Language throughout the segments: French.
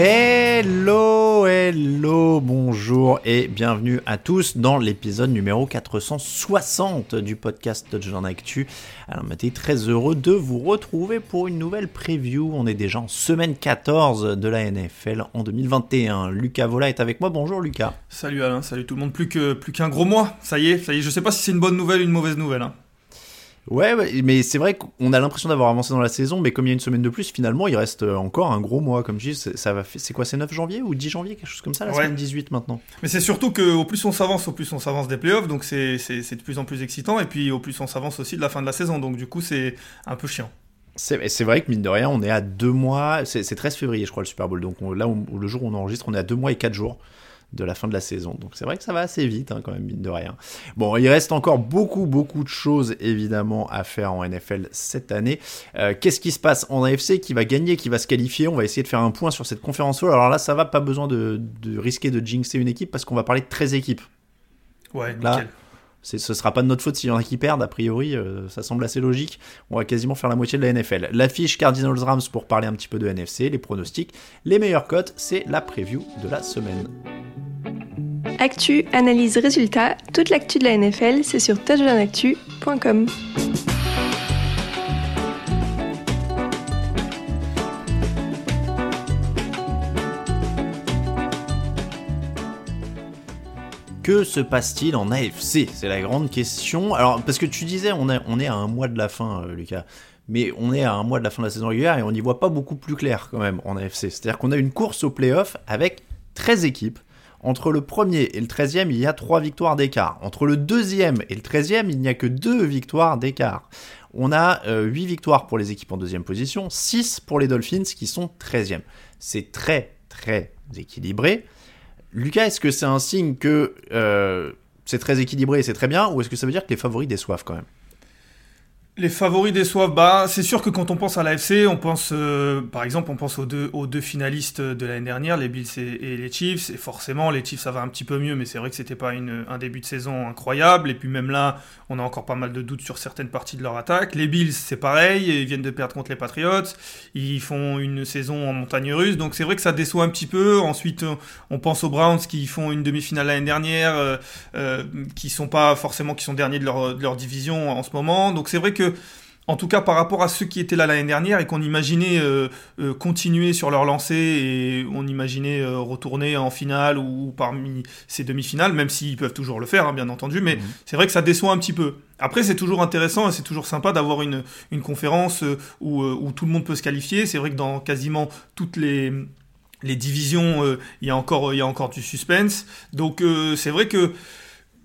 Hello, hello, bonjour et bienvenue à tous dans l'épisode numéro 460 du podcast Touchdown Actu. Alors, on était très heureux de vous retrouver pour une nouvelle preview. On est déjà en semaine 14 de la NFL en 2021. Lucas Vola est avec moi. Bonjour Lucas. Salut Alain, salut tout le monde. Plus que plus qu'un gros mois. Ça y est, ça y est. Je sais pas si c'est une bonne nouvelle ou une mauvaise nouvelle. hein. Ouais, ouais, mais c'est vrai qu'on a l'impression d'avoir avancé dans la saison, mais comme il y a une semaine de plus, finalement, il reste euh, encore un gros mois. Comme je dis, c'est- ça va c'est quoi, c'est 9 janvier ou 10 janvier, quelque chose comme ça, la Ouais. semaine 18 maintenant Mais c'est surtout que au plus on s'avance, au plus on s'avance des playoffs, donc c'est de plus en plus excitant. Et puis au plus on s'avance aussi de la fin de la saison, donc du coup c'est un peu chiant. C'est vrai que mine de rien, on est à deux mois, c'est c'est 13 février, je crois, le Super Bowl. Donc on- là, où le jour où on enregistre, on est à deux mois et quatre jours de la fin de la saison. Donc c'est vrai que ça va assez vite, hein, quand même, mine de rien. Bon, il reste encore beaucoup, beaucoup de choses, évidemment, à faire en NFL cette année. Euh, Qu'est-ce qui se passe en AFC Qui va gagner? Qui va se qualifier? On va essayer de faire un point sur cette conférence. Alors là, ça va, pas besoin de, de risquer de jinxer une équipe parce qu'on va parler de 13 équipes. Ouais, Là, nickel. Ce sera pas de notre faute s'il y en a qui perdent, a priori, euh, ça semble assez logique. On va quasiment faire la moitié de la NFL. L'affiche Cardinals Rams pour parler un petit peu de NFC, les pronostics, les meilleures cotes, c'est la preview de la semaine. Actu, analyse, résultat, toute l'actu de la NFL, c'est sur touchdownactu.com. Que se passe-t-il en AFC C'est la grande question. Alors, parce que tu disais, on est, à un mois de la fin, euh, Lucas. Mais on est à un mois de la fin de la saison régulière et on n'y voit pas beaucoup plus clair quand même en AFC. C'est-à-dire qu'on a une course au playoff avec 13 équipes. Entre le premier et le 13e, il y a 3 victoires d'écart. Entre le deuxième et le 13e, il n'y a que 2 victoires d'écart. On a 8 victoires pour les équipes en deuxième position, 6 pour les Dolphins qui sont 13e. C'est très très équilibré. Lucas, est-ce que c'est un signe que euh, c'est très équilibré et c'est très bien, ou est-ce que ça veut dire que les favoris déçoivent quand même? Les favoris déçoivent. Bah, c'est sûr que quand on pense à l'AFC, on pense, euh, par exemple, on pense aux deux, aux deux finalistes de l'année dernière, les Bills et, les Chiefs. Et forcément, les Chiefs, ça va un petit peu mieux, mais c'est vrai que c'était pas une, un début de saison incroyable. Et puis même là, on a encore pas mal de doutes sur certaines parties de leur attaque. Les Bills, c'est pareil, ils viennent de perdre contre les Patriots. Ils font une saison en montagne russe, donc c'est vrai que ça déçoit un petit peu. Ensuite, on pense aux Browns qui font une demi-finale l'année dernière, euh, euh, qui sont pas forcément qui sont derniers de leur, de leur division en ce moment. Donc c'est vrai que en tout cas, par rapport à ceux qui étaient là l'année dernière et qu'on imaginait euh, euh, continuer sur leur lancée et on imaginait euh, retourner en finale ou, parmi ces demi-finales, même s'ils peuvent toujours le faire, hein, bien entendu, mais c'est vrai que ça déçoit un petit peu. Après, c'est toujours intéressant et c'est toujours sympa d'avoir une, une conférence où, où tout le monde peut se qualifier. C'est vrai que dans quasiment toutes les les divisions, il y a encore il y a encore du suspense. Donc c'est vrai que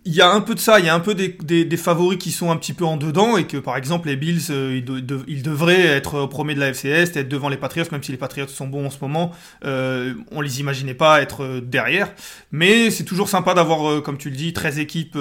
il y a un peu de ça, il y a un peu des, des, des, favoris qui sont un petit peu en dedans et que par exemple les Bills, euh, ils, de, ils, devraient être au premier de la FCS, être devant les Patriots, même si les Patriots sont bons en ce moment, euh, on les imaginait pas être euh, derrière. Mais c'est toujours sympa d'avoir, euh, comme tu le dis, 13 équipes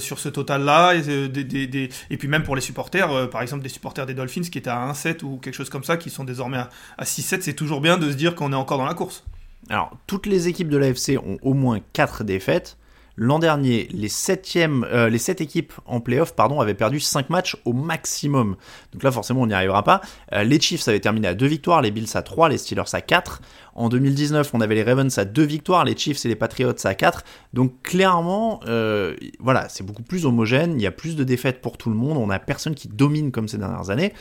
sur ce total-là, et, des, et puis même pour les supporters, par exemple des supporters des Dolphins qui étaient à 1-7 ou quelque chose comme ça, qui sont désormais à, à 6-7, c'est toujours bien de se dire qu'on est encore dans la course. Alors, toutes les équipes de l'AFC ont au moins 4 défaites. L'an dernier, les, septièmes, euh, les 7 équipes en playoff avaient perdu 5 matchs au maximum. Donc là, forcément, on n'y arrivera pas. Euh, les Chiefs avaient terminé à 2 victoires, les Bills à 3, les Steelers à 4. En 2019, on avait les Ravens à 2 victoires, les Chiefs et les Patriots à 4. Donc clairement, euh, voilà, c'est beaucoup plus homogène, il y a plus de défaites pour tout le monde, on n'a personne qui domine comme ces dernières années.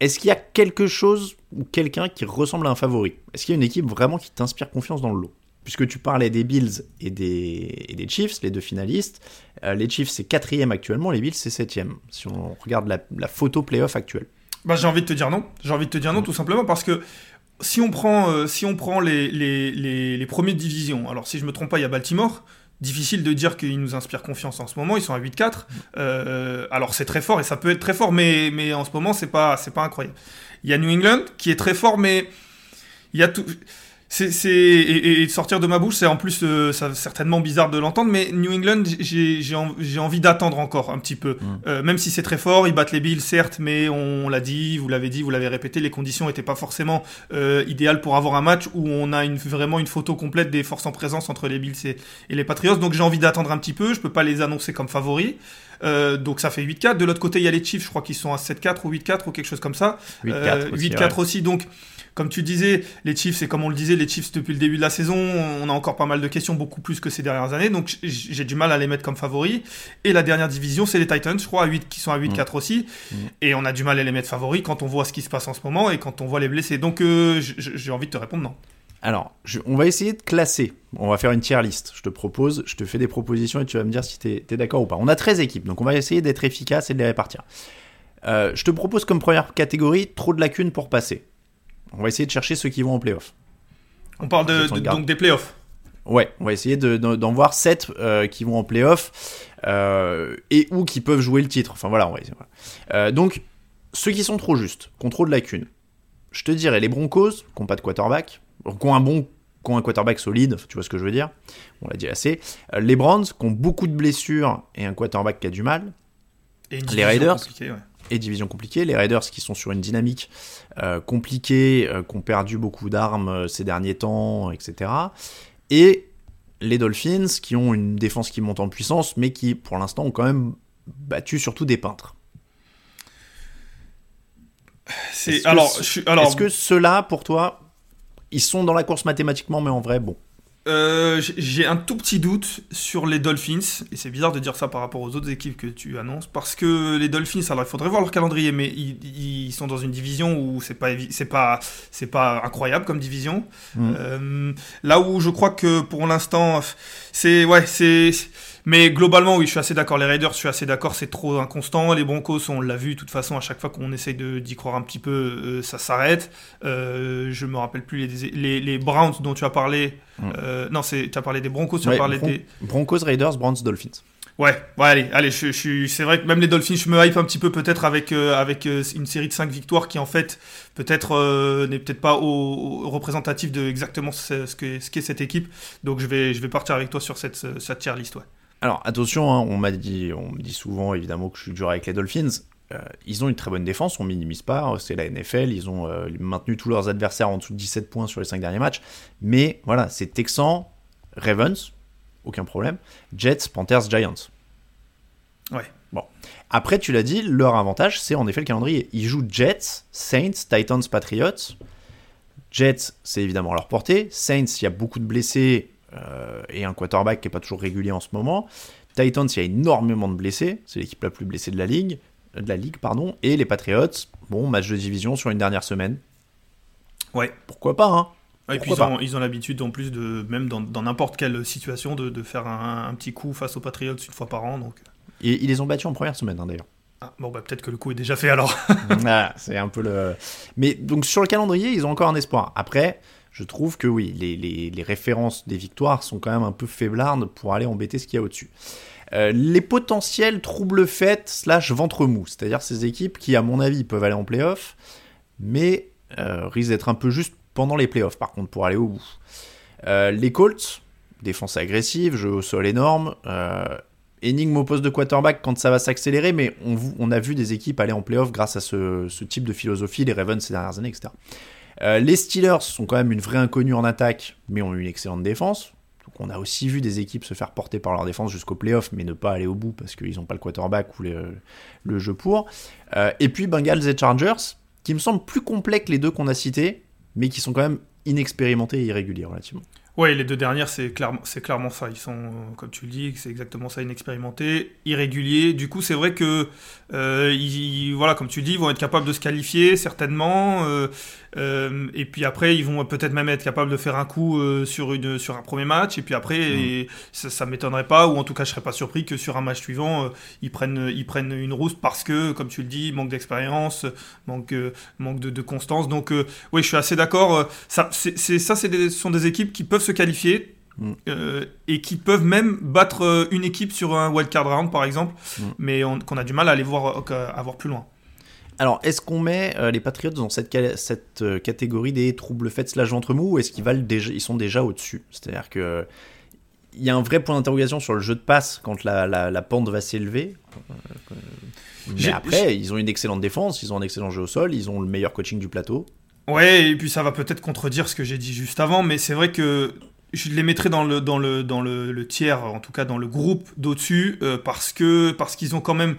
Est-ce qu'il y a quelque chose ou quelqu'un qui ressemble à un favori? Est-ce qu'il y a une équipe vraiment qui t'inspire confiance dans le lot? Puisque tu parlais des Bills et des, Chiefs, les deux finalistes. Euh, les Chiefs, c'est quatrième actuellement, les Bills, c'est septième, si on regarde la, photo playoff actuelle. Bah, j'ai envie de te dire non. J'ai envie de te dire non, tout simplement parce que si on prend, euh, si on prend les, les, les, les divisions, alors si je me trompe pas, il y a Baltimore. Difficile de dire qu'ils nous inspirent confiance en ce moment. Ils sont à 8-4. Euh, alors c'est très fort et ça peut être très fort, mais, mais en ce moment c'est pas c'est pas incroyable. Il y a New England qui est très fort, mais il y a tout c'est et, et, sortir de ma bouche, c'est en plus euh, ça, certainement bizarre de l'entendre, mais New England, j'ai envie d'attendre encore un petit peu. Mm. Euh, même si c'est très fort, ils battent les Bills, certes, mais on, l'a dit, vous l'avez dit, vous l'avez répété, les conditions n'étaient pas forcément euh, idéales pour avoir un match où on a une, vraiment une photo complète des forces en présence entre les Bills et, et les Patriots. Donc j'ai envie d'attendre un petit peu. Je peux pas les annoncer comme favoris. Euh, donc ça fait 8-4. De l'autre côté, il y a les Chiefs, je crois qu'ils sont à 7-4 ou 8-4 ou quelque chose comme ça. 8-4 euh, aussi, 8-4 aussi. Donc comme tu disais, les Chiefs, c'est comme on le disait, les Chiefs depuis le début de la saison, on a encore pas mal de questions, beaucoup plus que ces dernières années, donc j'ai du mal à les mettre comme favoris. Et la dernière division, c'est les Titans, je crois, à 8, qui sont à 8-4 mm. aussi. Mm. Et on a du mal à les mettre favoris quand on voit ce qui se passe en ce moment et quand on voit les blessés. Donc euh, j'ai envie de te répondre non. Alors, on va essayer de classer. On va faire une tier list. Je te propose, je te fais des propositions et tu vas me dire si tu es, d'accord ou pas. On a 13 équipes, donc on va essayer d'être efficace et de les répartir. Euh, je te propose comme première catégorie trop de lacunes pour passer. On va essayer de chercher ceux qui vont en playoff. On parle de, donc des playoffs Ouais, on va essayer d'en voir 7 euh, qui vont en playoff euh, et ou qui peuvent jouer le titre. Enfin voilà, on va essayer. Euh, donc, ceux qui sont trop justes, qui ont trop de lacunes, je te dirais les Broncos, qui n'ont pas de quarterback, qui ont un bon qui ont un quarterback solide, tu vois ce que je veux dire, on l'a dit assez. les Browns, qui ont beaucoup de blessures et un quarterback qui a du mal. Et les Raiders, ouais et division compliquée. Les Raiders qui sont sur une dynamique euh, compliquée, euh, qui ont perdu beaucoup d'armes euh, ces derniers temps, etc. Et les Dolphins qui ont une défense qui monte en puissance, mais qui pour l'instant ont quand même battu surtout des peintres. C'est alors, alors... Est-ce que ceux-là, pour toi, ils sont dans la course mathématiquement, mais en vrai, bon. Euh, j'ai un tout petit doute sur les Dolphins, et c'est bizarre de dire ça par rapport aux autres équipes que tu annonces, parce que les Dolphins, alors il faudrait voir leur calendrier, mais ils, sont dans une division où c'est pas c'est pas c'est pas incroyable comme division. Mm. Euh, là où je crois que pour l'instant, c'est ouais c'est mais globalement, oui, je suis assez d'accord. Les Raiders, je suis assez d'accord, c'est trop inconstant. Les Broncos, on l'a vu, de toute façon, à chaque fois qu'on essaye d'y croire un petit peu, euh, ça s'arrête. Euh, je me rappelle plus les, les, les, Browns dont tu as parlé. Mm. Euh, non, tu as parlé des Broncos, tu as parlé des. Broncos, Raiders, Browns, Dolphins. Ouais, ouais, allez, allez, je, c'est vrai que même les Dolphins, je me hype un petit peu peut-être avec euh, avec une série de 5 victoires qui en fait peut-être n'est peut-être pas au, représentatif de exactement ce, ce qu'est ce cette équipe. Donc je vais je vais partir avec toi sur cette cette tier list, ouais. Alors attention, hein, on m'a dit, on me dit souvent évidemment que je suis dur avec les Dolphins. Euh, ils ont une très bonne défense, on minimise pas, c'est la NFL, ils ont euh, maintenu tous leurs adversaires en dessous de 17 points sur les 5 derniers matchs. Mais voilà, c'est Texans, Ravens, aucun problème, Jets, Panthers, Giants. Ouais. Bon. Après, tu l'as dit, leur avantage, c'est en effet le calendrier. Ils jouent Jets, Saints, Titans, Patriots. Jets, c'est évidemment leur portée. Saints, il y a beaucoup de blessés, euh, et un quarterback qui n'est pas toujours régulier en ce moment. Titans, il y a énormément de blessés, c'est l'équipe la plus blessée de la ligue, de la ligue pardon. Et les Patriots, bon, match de division sur une dernière semaine. Ouais. Pourquoi pas, hein et puis ils ont, l'habitude en plus de, même dans n'importe quelle situation, de, faire un, petit coup face aux Patriots une fois par an. Donc. Et ils les ont battus en première semaine hein, d'ailleurs. Ah, bon, bah, peut-être que le coup est déjà fait alors. ah, c'est un peu le. Mais donc sur le calendrier, ils ont encore un espoir. Après, je trouve que oui, les, références des victoires sont quand même un peu faiblardes pour aller embêter ce qu'il y a au-dessus. Euh, les potentiels troubles faits slash ventre mou, c'est-à-dire ces équipes qui, à mon avis, peuvent aller en playoff, mais euh, risquent d'être un peu juste pendant les playoffs, par contre, pour aller au bout. Euh, les Colts, défense agressive, jeu au sol énorme, énigme au poste de quarterback quand ça va s'accélérer, mais on, a vu des équipes aller en playoff grâce à ce, ce, type de philosophie, les Ravens ces dernières années, etc. Euh, les Steelers sont quand même une vraie inconnue en attaque, mais ont une excellente défense. Donc on a aussi vu des équipes se faire porter par leur défense jusqu'au playoff, mais ne pas aller au bout parce qu'ils n'ont pas le quarterback ou le jeu pour. Euh, et puis Bengals et Chargers, qui me semblent plus complets que les deux qu'on a cités, mais qui sont quand même inexpérimentés et irréguliers relativement. Oui, les deux dernières, c'est clairement, ça. Ils sont, euh, comme tu le dis, c'est exactement ça, inexpérimentés, irréguliers. Du coup, c'est vrai que, voilà, comme tu dis, ils vont être capables de se qualifier certainement. Euh, et puis après, ils vont peut-être même être capables de faire un coup sur, une, sur un premier match. Et puis après, mm. ça, ne m'étonnerait pas, ou en tout cas, je serais pas surpris que sur un match suivant, ils prennent, ils prennent une rousse parce que, comme tu le dis, manque d'expérience, manque, manque de, constance. Donc, oui, je suis assez d'accord. Ça, c'est, ça, c'est ce sont des équipes qui peuvent se qualifier mm. euh, et qui peuvent même battre euh, une équipe sur un wildcard round par exemple, mm. mais qu'on a du mal à aller voir, euh, à voir plus loin. Alors, est-ce qu'on met les Patriots dans cette, cette catégorie des troubles faits slash ventre mou ou est-ce qu'ils valent déjà, ils sont déjà au-dessus? C'est-à-dire que il y a un vrai point d'interrogation sur le jeu de passe quand la, la, pente va s'élever. Mais après, ils ont une excellente défense, ils ont un excellent jeu au sol, ils ont le meilleur coaching du plateau. Ouais, et puis ça va peut-être contredire ce que j'ai dit juste avant, mais c'est vrai que je les mettrais dans le, dans le, dans le, tiers, en tout cas dans le groupe d'au-dessus, euh, parce que parce qu'ils ont quand même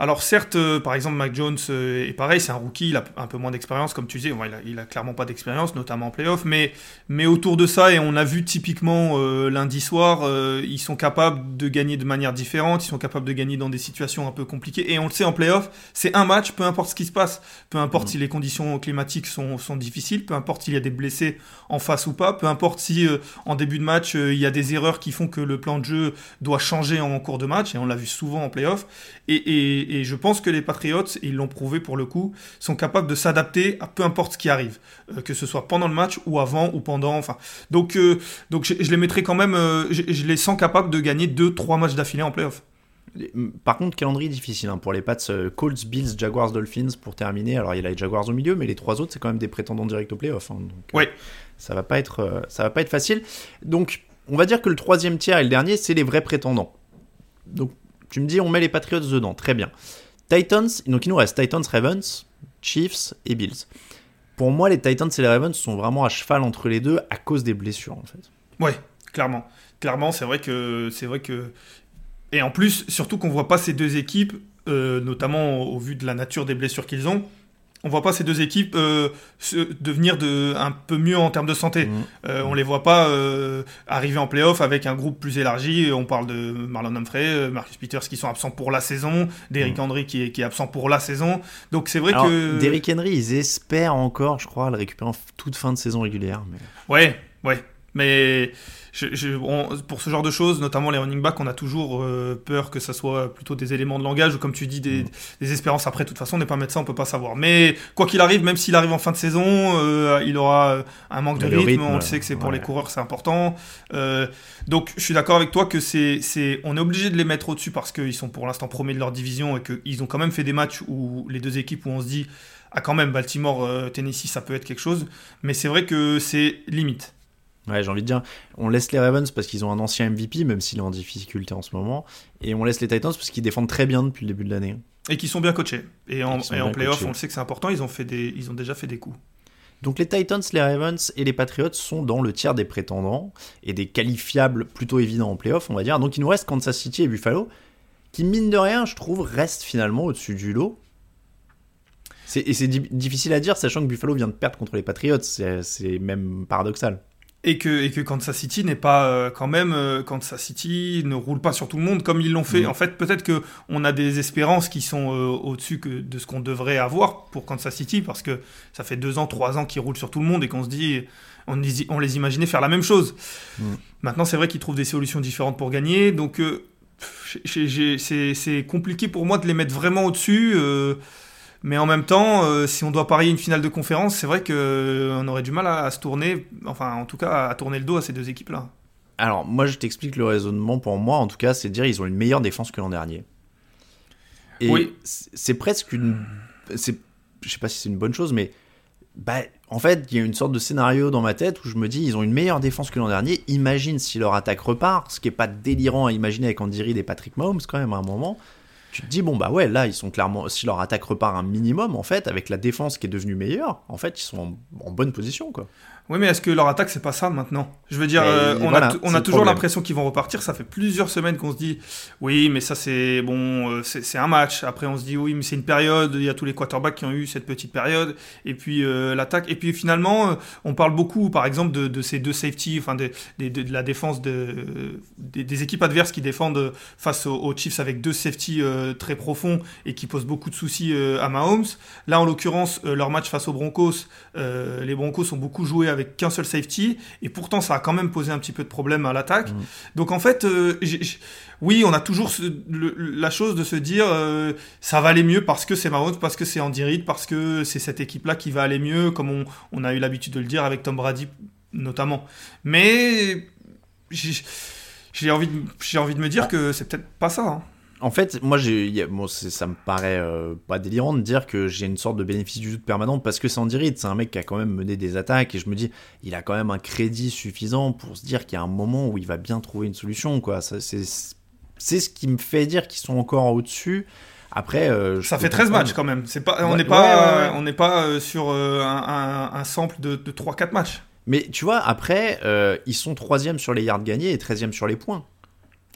alors certes, euh, par exemple, Mac Jones euh, est pareil, c'est un rookie, il a un peu moins d'expérience, comme tu disais, il, a, clairement pas d'expérience, notamment en playoff, mais, mais autour de ça, et on a vu typiquement euh, lundi soir, ils sont capables de gagner de manière différente, ils sont capables de gagner dans des situations un peu compliquées, et on le sait en playoff, c'est un match, peu importe ce qui se passe, peu importe mm. si les conditions climatiques sont, sont difficiles, peu importe s'il y a des blessés en face ou pas, peu importe si en début de match, il y a des erreurs qui font que le plan de jeu doit changer en cours de match, et on l'a vu souvent en playoff, et, et et je pense que les Patriots, ils l'ont prouvé pour le coup, sont capables de s'adapter à peu importe ce qui arrive, euh, que ce soit pendant le match ou avant ou pendant. Enfin, donc, euh, donc je, les mettrai quand même, euh, je, les sens capables de gagner 2-3 matchs d'affilée en playoff. Par contre, calendrier difficile hein, pour les Pats. Colts, Bills, Jaguars, Dolphins pour terminer. Alors il y a les Jaguars au milieu, mais les trois autres c'est quand même des prétendants directs au playoff. Hein, ouais. ça va pas être, ça va pas être facile. Donc on va dire que le troisième tiers et le dernier c'est les vrais prétendants. Donc tu me dis, on met les Patriots dedans. Très bien. Titans, donc il nous reste Titans, Ravens, Chiefs et Bills. Pour moi, les Titans et les Ravens sont vraiment à cheval entre les deux à cause des blessures, en fait. Ouais, clairement. Clairement, c'est vrai que. C'est vrai que. Et en plus, surtout qu'on voit pas ces deux équipes, euh, notamment au vu de la nature des blessures qu'ils ont, on voit pas ces deux équipes euh, devenir de, un peu mieux en termes de santé. Mmh. Euh, on les voit pas euh, arriver en playoff avec un groupe plus élargi. On parle de Marlon Humphrey, Marcus Peters qui sont absents pour la saison, Derrick mmh. Henry qui est, qui est absent pour la saison. Donc c'est vrai que. Derrick Henry, ils espèrent encore, je crois, le récupérer en toute fin de saison régulière. Mais... Ouais, ouais. Mais pour ce genre de choses, notamment les running backs, on a toujours euh, peur que ça soit plutôt des éléments de langage ou comme tu dis des, mm. espérances. Après, de toute façon, on n'est pas médecin, on peut pas savoir. Mais quoi qu'il arrive, même s'il arrive en fin de saison, euh, il aura un manque de rythme, On le sait que c'est pour les coureurs, c'est important. Euh, donc, je suis d'accord avec toi que c'est, c'est, on est obligé de les mettre au-dessus parce qu'ils sont pour l'instant premiers de leur division et qu'ils ont quand même fait des matchs où les deux équipes où on se dit ah quand même Baltimore, Tennessee, ça peut être quelque chose. Mais c'est vrai que c'est limite. Ouais, j'ai envie de dire, on laisse les Ravens parce qu'ils ont un ancien MVP, même s'il est en difficulté en ce moment, et on laisse les Titans parce qu'ils défendent très bien depuis le début de l'année. Et qui sont bien coachés. Et en, en playoff, on le sait que c'est important, ils ont, fait des, ils ont déjà fait des coups. Donc les Titans, les Ravens et les Patriots sont dans le tiers des prétendants et des qualifiables plutôt évidents en playoff, on va dire. Donc il nous reste Kansas City et Buffalo, qui mine de rien, je trouve, restent finalement au-dessus du lot. Et c'est difficile à dire, sachant que Buffalo vient de perdre contre les Patriots, c'est même paradoxal. Et que, et que Kansas City n'est pas euh, quand même euh, Kansas City ne roule pas sur tout le monde comme ils l'ont fait. En fait, peut-être que on a des espérances qui sont euh, au-dessus de ce qu'on devrait avoir pour Kansas City parce que ça fait deux ans, trois ans qu'ils roulent sur tout le monde et qu'on se dit on, on, les imaginait faire la même chose. Maintenant, c'est vrai qu'ils trouvent des solutions différentes pour gagner, donc c'est compliqué pour moi de les mettre vraiment au-dessus. Mais en même temps, euh, si on doit parier une finale de conférence, c'est vrai qu'on aurait du mal à, à se tourner, enfin en tout cas à tourner le dos à ces deux équipes-là. Alors, moi, je t'explique le raisonnement pour moi, en tout cas, c'est de dire ils ont une meilleure défense que l'an dernier. Et Oui. c'est presque une. c'est- Je sais pas si c'est une bonne chose, mais. Bah, en fait, il y a une sorte de scénario dans ma tête où je me dis ils ont une meilleure défense que l'an dernier. Imagine si leur attaque repart, ce qui est pas délirant à imaginer avec Andy Reid et Patrick Mahomes quand même à un moment. Tu te dis bon bah ouais là ils sont clairement si leur attaque repart un minimum en fait avec la défense qui est devenue meilleure en fait ils sont en, bonne position quoi. Oui, mais est-ce que leur attaque, c'est pas ça maintenant? Je veux dire, euh, on, voilà, a, on toujours l'impression qu'ils vont repartir. Ça fait plusieurs semaines qu'on se dit, oui, mais ça c'est bon, euh, c'est un match. Après, on se dit, oui, mais c'est une période. Il y a tous les quarterbacks qui ont eu cette petite période. Et puis euh, l'attaque. Et puis finalement, on parle beaucoup, par exemple, de, de ces deux safety, enfin de, de la défense de, des, équipes adverses qui défendent face aux, aux Chiefs avec deux safety très profonds et qui posent beaucoup de soucis à Mahomes. Là, en l'occurrence, leur match face aux Broncos, les Broncos ont beaucoup joué avec qu'un seul safety, et pourtant ça a quand même posé un petit peu de problème à l'attaque. Donc en fait, euh, oui, on a toujours ce- le- la chose de se dire euh, ça va aller mieux parce que c'est Mahomes, parce que c'est Andy Reid, parce que c'est cette équipe-là qui va aller mieux, comme on, on a eu l'habitude de le dire avec Tom Brady notamment. Mais j'ai envie, de- envie de me dire que c'est peut-être pas ça. hein. En fait, moi, j'ai, bon, ça me paraît euh, pas délirant de dire que j'ai une sorte de bénéfice du doute permanent parce que c'est Andy Reid, c'est un mec qui a quand même mené des attaques et je me dis, il a quand même un crédit suffisant pour se dire qu'il y a un moment où il va bien trouver une solution, quoi. C'est, ce qui me fait dire qu'ils sont encore au-dessus. Après, euh, Ça fait 13 comprendre. matchs quand même. C'est pas, on Ouais, n'est pas, ouais, ouais, ouais. on n'est pas euh, sur un, sample de, de 3-4 matchs. Mais tu vois, après, ils sont troisième sur les yards gagnés et 13e sur les points.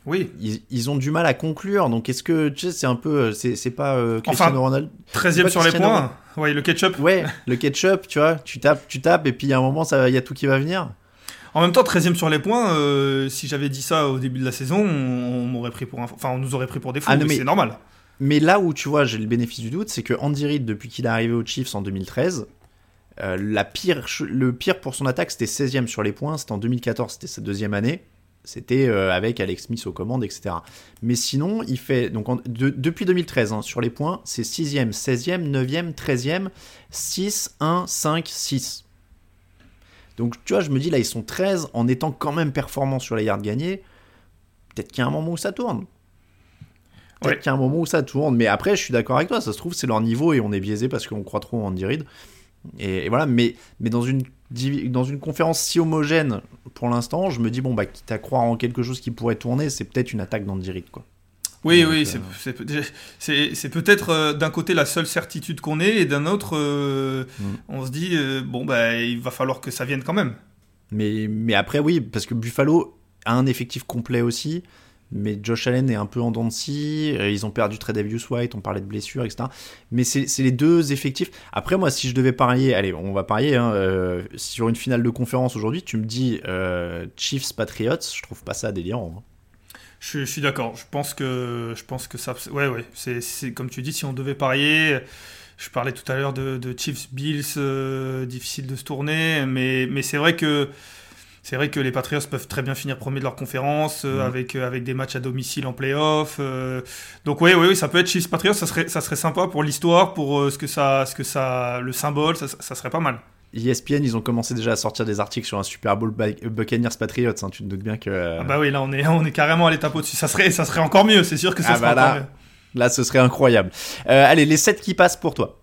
Oui. Ils, ils ont du mal à conclure, donc est-ce que tu sais, c'est un peu, euh, c'est, pas euh, Cristiano Enfin, Ronaldo? 13e pas sur les points. Ouais, le ketchup. Ouais, le ketchup, tu vois, tu tapes, tu tapes, et puis a un moment, il y a tout qui va venir. En même temps, 13e sur les points, euh, si j'avais dit ça au début de la saison, on, m'aurait pris pour un, enfin, on nous aurait pris pour des fous, Ah, mais c'est normal. Mais là où tu vois, j'ai le bénéfice du doute, c'est que Andy Reid, depuis qu'il est arrivé aux Chiefs en 2013, euh, la pire, le pire pour son attaque, c'était 16e sur les points. C'était en 2014, c'était sa deuxième année. C'était euh, avec Alex Smith aux commandes, etc. Mais sinon, il fait. Donc, en- de- depuis 2013, hein, sur les points, c'est 6e, 16e, 9e, 13e, 6, 1, 5, 6. Donc, tu vois, je me dis, là, ils sont 13 en étant quand même performants sur les yards gagnés. Peut-être qu'il y a un moment où ça tourne. Peut-être Ouais. qu'il y a un moment où ça tourne. Mais après, je suis d'accord avec toi. Ça se trouve, c'est leur niveau et on est biaisé parce qu'on croit trop en Andy Reid. Et, et voilà. Mais, mais dans, une, dans une conférence si homogène pour l'instant, je me dis, bon, bah, quitte à croire en quelque chose qui pourrait tourner, c'est peut-être une attaque d'Andy Reid, quoi. Oui, Donc, oui, euh, c'est peut-être euh, d'un côté la seule certitude qu'on ait, et d'un autre, euh, Mm. on se dit, euh, bon, bah, il va falloir que ça vienne quand même. Mais, mais après, oui, parce que Buffalo a un effectif complet aussi. Mais Josh Allen est un peu en dents de scie. euh, Ils ont perdu Tredavious White, on parlait de blessures, etc. Mais c'est les deux effectifs. Après, moi, si je devais parier, allez, on va parier hein, euh, sur une finale de conférence aujourd'hui. Tu me dis euh, Chiefs Patriots, je trouve pas ça délirant. Je, suis d'accord. Je pense que, je pense que ça, ouais, ouais. C'est, comme tu dis, si on devait parier, je parlais tout à l'heure de, de Chiefs Bills, euh, difficile de se tourner, mais, mais c'est vrai que. C'est vrai que les Patriots peuvent très bien finir premier de leur conférence euh, Mhm. avec, euh, avec des matchs à domicile en playoff. euh. donc oui, oui, oui, ça peut être Chiefs Patriots, ça serait, ça serait sympa pour l'histoire, pour ce que ça, ce que ça, le symbole, ça, ça serait pas mal. ESPN, ils ont commencé déjà à sortir des articles sur un Super Bowl Buccaneers Patriots. hein, tu te doutes bien que Ah bah oui, là on est, on est carrément à l'étape au-dessus. Ça serait, ça serait encore mieux, c'est sûr que ça Ah serait bah là. encore mieux. là, ce serait incroyable. Allez, les 7 qui passent pour toi.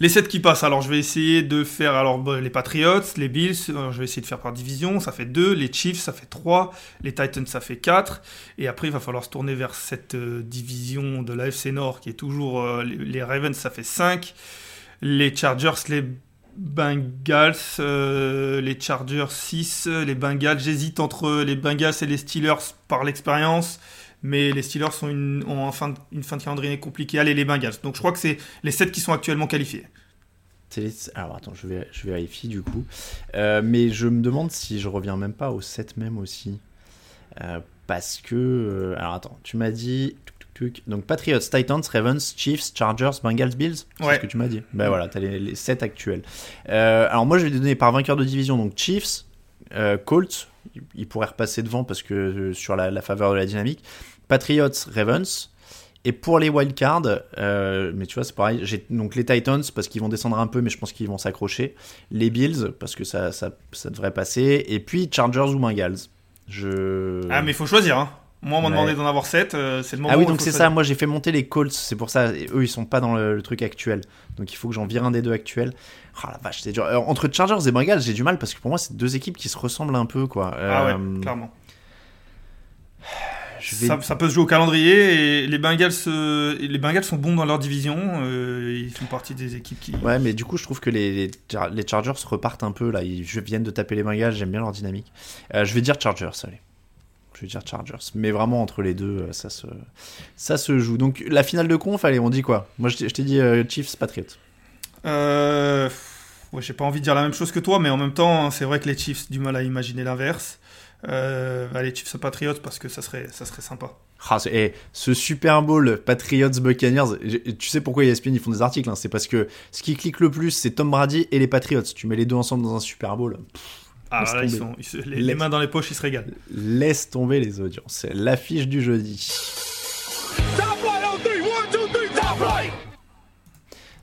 Les 7 qui passent, alors je vais essayer de faire alors les Patriots, les Bills, alors, je vais essayer de faire par division, ça fait 2, les Chiefs ça fait 3, les Titans ça fait 4, et après il va falloir se tourner vers cette euh, division de l'AFC Nord qui est toujours euh, les, Ravens ça fait 5, les Chargers, les Bengals, euh, les Chargers 6, les Bengals, j'hésite entre les Bengals et les Steelers par l'expérience, mais les Steelers ont une, ont un fin de- une fin de calendrier compliquée. Allez, les Bengals. Donc je crois que c'est les 7 qui sont actuellement qualifiés. Les- Alors attends, je, vais, je vérifie du coup. Euh, mais je me demande si je reviens même pas au 7 même aussi. Euh, parce que... euh, Alors attends, tu m'as dit... Donc Patriots, Titans, Ravens, Chiefs, Chargers, Bengals, Bills C'est Ouais. ce que tu m'as dit. Ben voilà, t'as les, les 7 actuels. Euh, alors moi je vais donner par vainqueur de division. Donc Chiefs, euh, Colts, ils pourraient repasser devant parce que euh, sur la, la faveur de la dynamique. Patriots, Ravens. Et pour les wildcards, euh, mais tu vois, c'est pareil. J'ai donc les Titans parce qu'ils vont descendre un peu, mais je pense qu'ils vont s'accrocher. Les Bills parce que ça, ça, ça, devrait passer. Et puis Chargers ou Bengals. Je... Ah, mais il faut choisir. Hein. Moi, on m'a demandé d'en avoir 7. Euh, c'est le moment Ah oui, donc c'est ça. Moi, j'ai fait monter les Colts. C'est pour ça. eux, ils sont pas dans le, truc actuel. Donc il faut que j'en vire un des deux actuels. Oh la vache, c'est dur. Euh, entre Chargers et Bengals, j'ai du mal parce que pour moi, c'est deux équipes qui se ressemblent un peu, quoi. Ah ouais, clairement. Ça, peut se jouer au calendrier et les Bengals, euh, les Bengals sont bons dans leur division. Euh, ils font partie des équipes qui. Ouais, mais du coup, je trouve que les, les, Chargers repartent un peu là. Ils viennent de taper les Bengals. J'aime bien leur dynamique. Euh, je vais dire Chargers, allez. Je vais dire Chargers. Mais vraiment, entre les deux, ça se, ça se joue. Donc, la finale de conf, allez, on dit quoi? Moi, je t'ai dit Chiefs, Patriots. Euh. Ouais, j'ai pas envie de dire la même chose que toi, mais en même temps, c'est vrai que les Chiefs, du mal à imaginer l'inverse. Euh, allez, Chiefs Patriots parce que ça serait, ça serait sympa. Ah, et ce Super Bowl Patriots Buccaneers, tu sais pourquoi ESPN ils font des articles hein, C'est parce que ce qui clique le plus, c'est Tom Brady et les Patriots. Tu mets les deux ensemble dans un Super Bowl. ah, là, ils sont, les, mains dans les poches, ils se régalent. Laisse tomber les audiences. C'est l'affiche du jeudi.